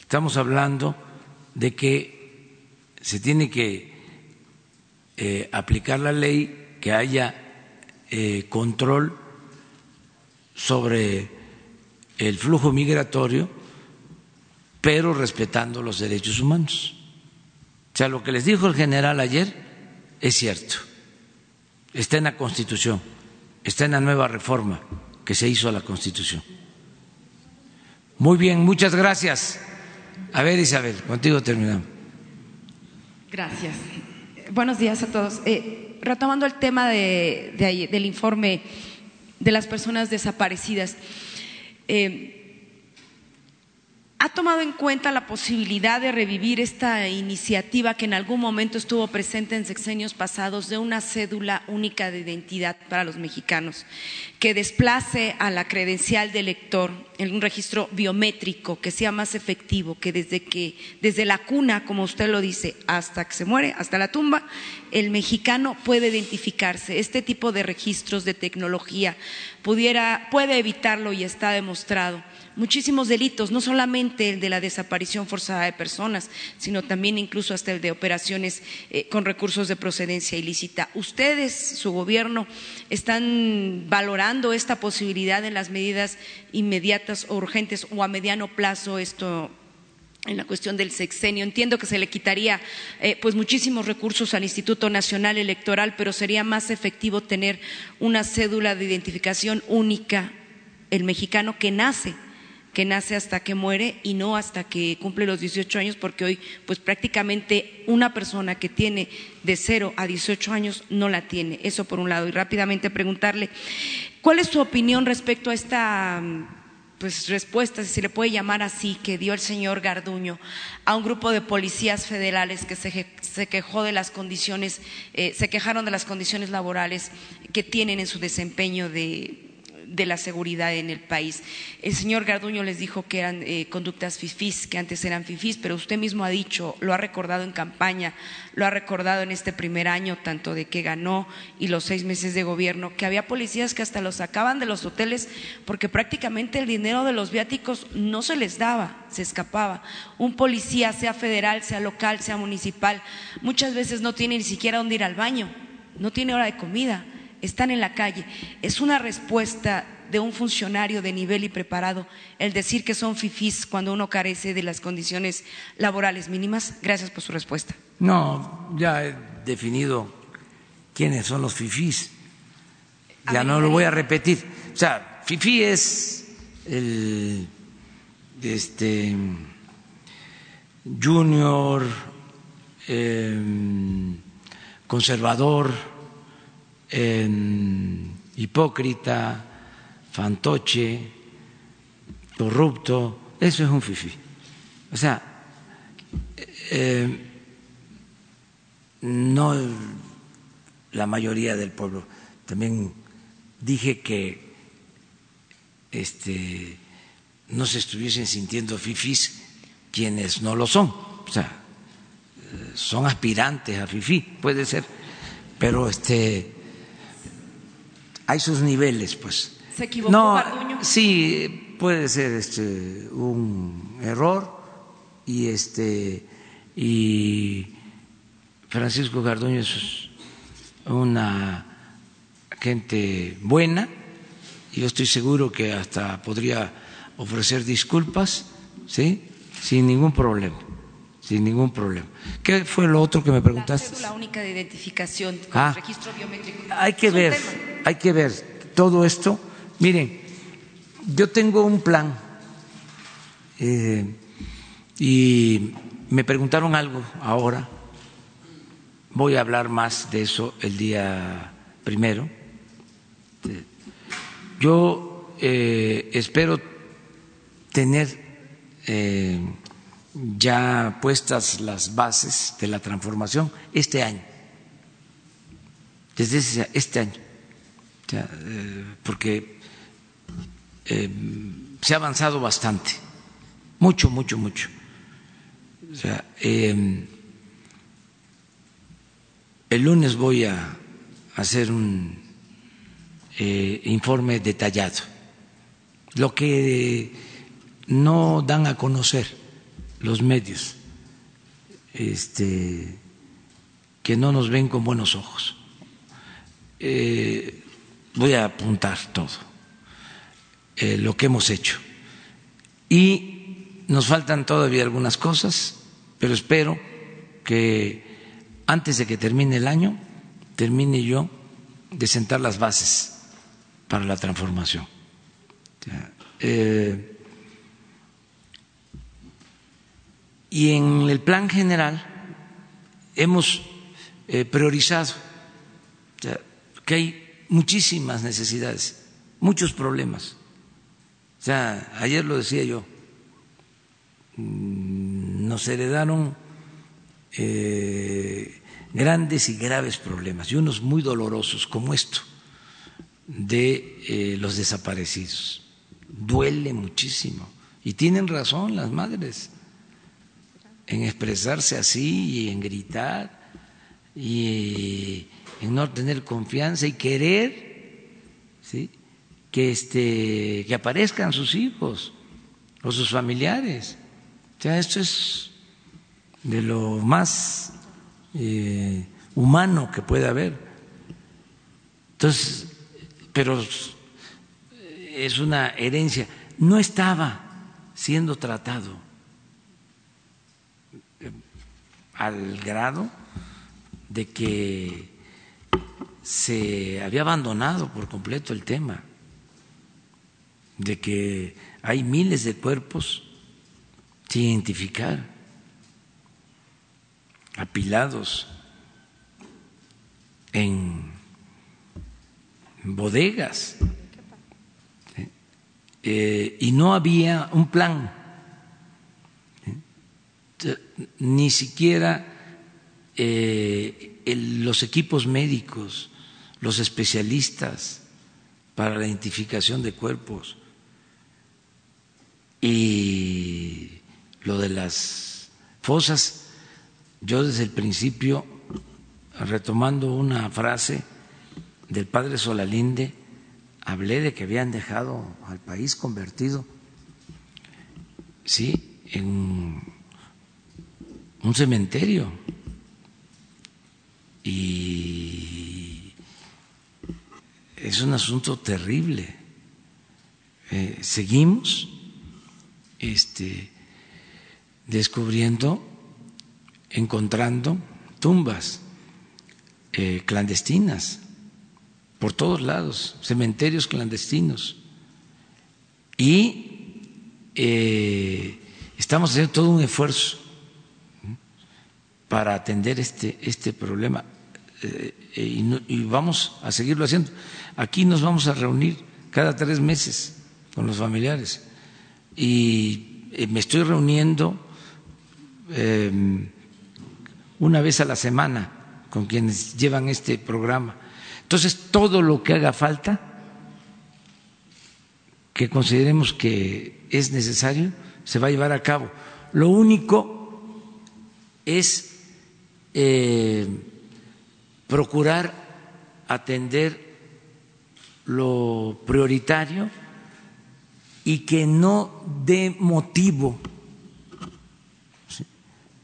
Estamos hablando de que se tiene que eh, aplicar la ley, que haya eh, control sobre el flujo migratorio, pero respetando los derechos humanos. O sea, lo que les dijo el general ayer es cierto. Está en la Constitución, está en la nueva reforma que se hizo a la Constitución. Muy bien, muchas gracias. A ver, Isabel, contigo terminamos. Gracias. Buenos días a todos. Eh, retomando el tema de, de, del informe de las personas desaparecidas. Eh, ¿Ha tomado en cuenta la posibilidad de revivir esta iniciativa que en algún momento estuvo presente en sexenios pasados de una cédula única de identidad para los mexicanos, que desplace a la credencial del elector en un registro biométrico que sea más efectivo, que desde que desde la cuna, como usted lo dice, hasta que se muere, hasta la tumba, el mexicano puede identificarse. Este tipo de registros de tecnología pudiera puede evitarlo y está demostrado muchísimos delitos, no solamente el de la desaparición forzada de personas, sino también incluso hasta el de operaciones eh, con recursos de procedencia ilícita. ¿Ustedes, su gobierno, están valorando esta posibilidad en las medidas inmediatas o urgentes o a mediano plazo esto? en la cuestión del sexenio. Entiendo que se le quitaría eh, pues muchísimos recursos al Instituto Nacional Electoral, pero sería más efectivo tener una cédula de identificación única, el mexicano que nace que nace hasta que muere y no hasta que cumple los 18 años, porque hoy pues prácticamente una persona que tiene de 0 a 18 años no la tiene. Eso por un lado. Y rápidamente preguntarle, ¿cuál es su opinión respecto a esta pues, respuesta, si se le puede llamar así, que dio el señor Garduño a un grupo de policías federales que se, quejó de las condiciones, eh, se quejaron de las condiciones laborales que tienen en su desempeño de de la seguridad en el país. El señor Garduño les dijo que eran eh, conductas fifís, que antes eran fifís, pero usted mismo ha dicho, lo ha recordado en campaña, lo ha recordado en este primer año, tanto de que ganó y los seis meses de gobierno, que había policías que hasta los sacaban de los hoteles porque prácticamente el dinero de los viáticos no se les daba, se escapaba. Un policía, sea federal, sea local, sea municipal, muchas veces no tiene ni siquiera dónde ir al baño, no tiene hora de comida están en la calle. Es una respuesta de un funcionario de nivel y preparado el decir que son fifís cuando uno carece de las condiciones laborales mínimas. Gracias por su respuesta. No, ya he definido quiénes son los fifís. Ya no lo voy a repetir. O sea, fifí es el este junior em, conservador hipócrita, fantoche, corrupto, eso es un fifi. O sea, eh, no la mayoría del pueblo. También dije que este, no se estuviesen sintiendo fifis quienes no lo son. O sea, eh, son aspirantes a fifi, puede ser, pero este hay sus niveles, pues. ¿Se equivocó no, Sí, puede ser este, un error y este y Francisco Garduño es una gente buena y yo estoy seguro que hasta podría ofrecer disculpas, ¿sí? Sin ningún problema sin ningún problema. ¿Qué fue lo otro que me preguntaste? La única de identificación con ah, registro biométrico. Hay que ver, hay que ver todo esto. Miren, yo tengo un plan eh, y me preguntaron algo ahora. Voy a hablar más de eso el día primero. Yo eh, espero tener eh, ya puestas las bases de la transformación este año, desde este año, eh, porque eh, se ha avanzado bastante, mucho, mucho, mucho. Em, el lunes voy a hacer un eh, informe detallado, lo que no dan a conocer los medios este, que no nos ven con buenos ojos. Voy a apuntar todo eh, lo que hemos hecho. Y nos faltan todavía algunas cosas, pero espero que antes de que termine el año, termine yo de sentar las bases para la transformación. Eh, y en el plan general hemos eh, priorizado, que hay muchísimas necesidades, muchos problemas. O sea, ayer lo decía yo, mm, nos heredaron eh, grandes y graves problemas, y unos muy dolorosos como esto de eh, los desaparecidos. Duele muchísimo. Y tienen razón las madres en expresarse así y en gritar y en no tener confianza y querer ¿sí? que, este, que aparezcan sus hijos o sus familiares. O sea, esto es de lo más eh, humano que puede haber. Entonces, pero es una herencia. No estaba siendo tratado al grado de que se había abandonado por completo el tema, de que hay miles de cuerpos sin identificar, apilados en bodegas, eh, y no había un plan, ni siquiera eh, los equipos médicos, los especialistas para la identificación de cuerpos y lo de las fosas, yo desde el principio, retomando una frase del padre Solalinde, hablé de que habían dejado al país convertido, sí, en un cementerio. Y es un asunto terrible. Eh, seguimos este, descubriendo, encontrando tumbas eh, clandestinas por todos lados, cementerios clandestinos. Y eh, estamos haciendo todo un esfuerzo para atender este, este problema eh, y, vamos a seguirlo haciendo. Aquí nos vamos a reunir cada tres meses con los familiares y eh, me estoy reuniendo em, una vez a la semana con quienes llevan este programa. Entonces, todo lo que haga falta, que consideremos que es necesario, se va a llevar a cabo. Lo único es eh, procurar atender lo prioritario y que no dé motivo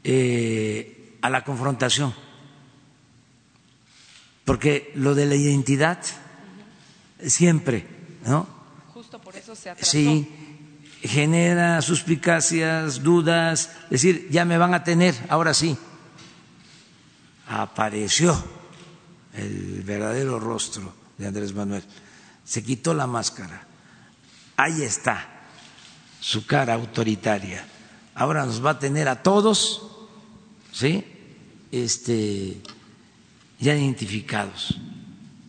eh, a la confrontación. Porque lo de la identidad siempre, ¿no? Justo por eso se Sí, genera suspicacias, dudas, decir, ya me van a tener, ahora sí apareció el verdadero rostro de Andrés Manuel. Se quitó la máscara. Ahí está su cara autoritaria. Ahora nos va a tener a todos, ¿sí? Este, ya identificados.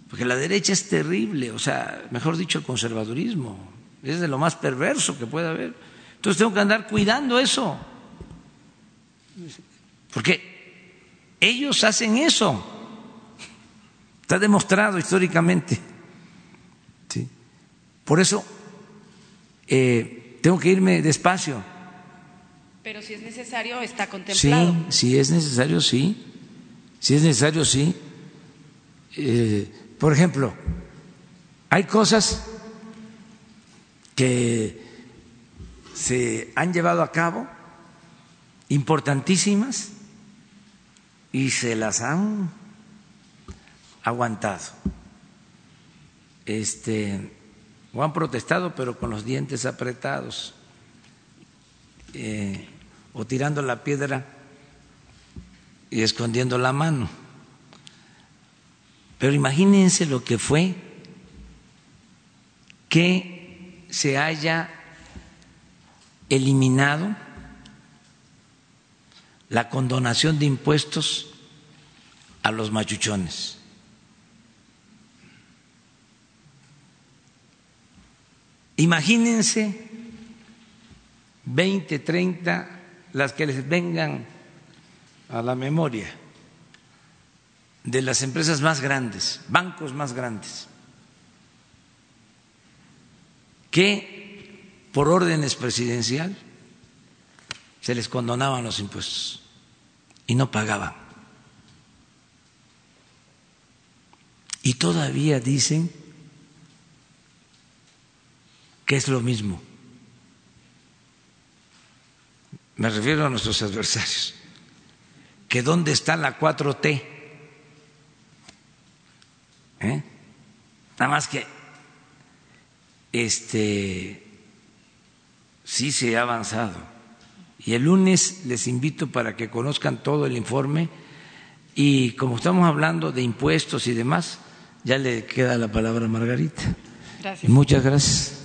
Porque la derecha es terrible, o sea, mejor dicho, el conservadurismo es de lo más perverso que puede haber. Entonces tengo que andar cuidando eso. Porque ellos hacen eso. Está demostrado históricamente. ¿Sí? Por eso eh, tengo que irme despacio. Pero si es necesario, está contemplado. Sí, si es necesario, sí. Si es necesario, sí. Eh, por ejemplo, hay cosas que se han llevado a cabo importantísimas y se las han aguantado. Este, o han protestado, pero con los dientes apretados, eh, o tirando la piedra y escondiendo la mano. Pero imagínense lo que fue que se haya eliminado la condonación de impuestos a los machuchones. Imagínense 20, 30, las que les vengan a la memoria de las empresas más grandes, bancos más grandes, que por órdenes presidencial se les condonaban los impuestos y no pagaban. Y todavía dicen que es lo mismo. Me refiero a nuestros adversarios. Que dónde está la 4T. ¿Eh? Nada más que este sí se ha avanzado. Y el lunes les invito para que conozcan todo el informe y como estamos hablando de impuestos y demás, ya le queda la palabra a Margarita. Muchas gracias.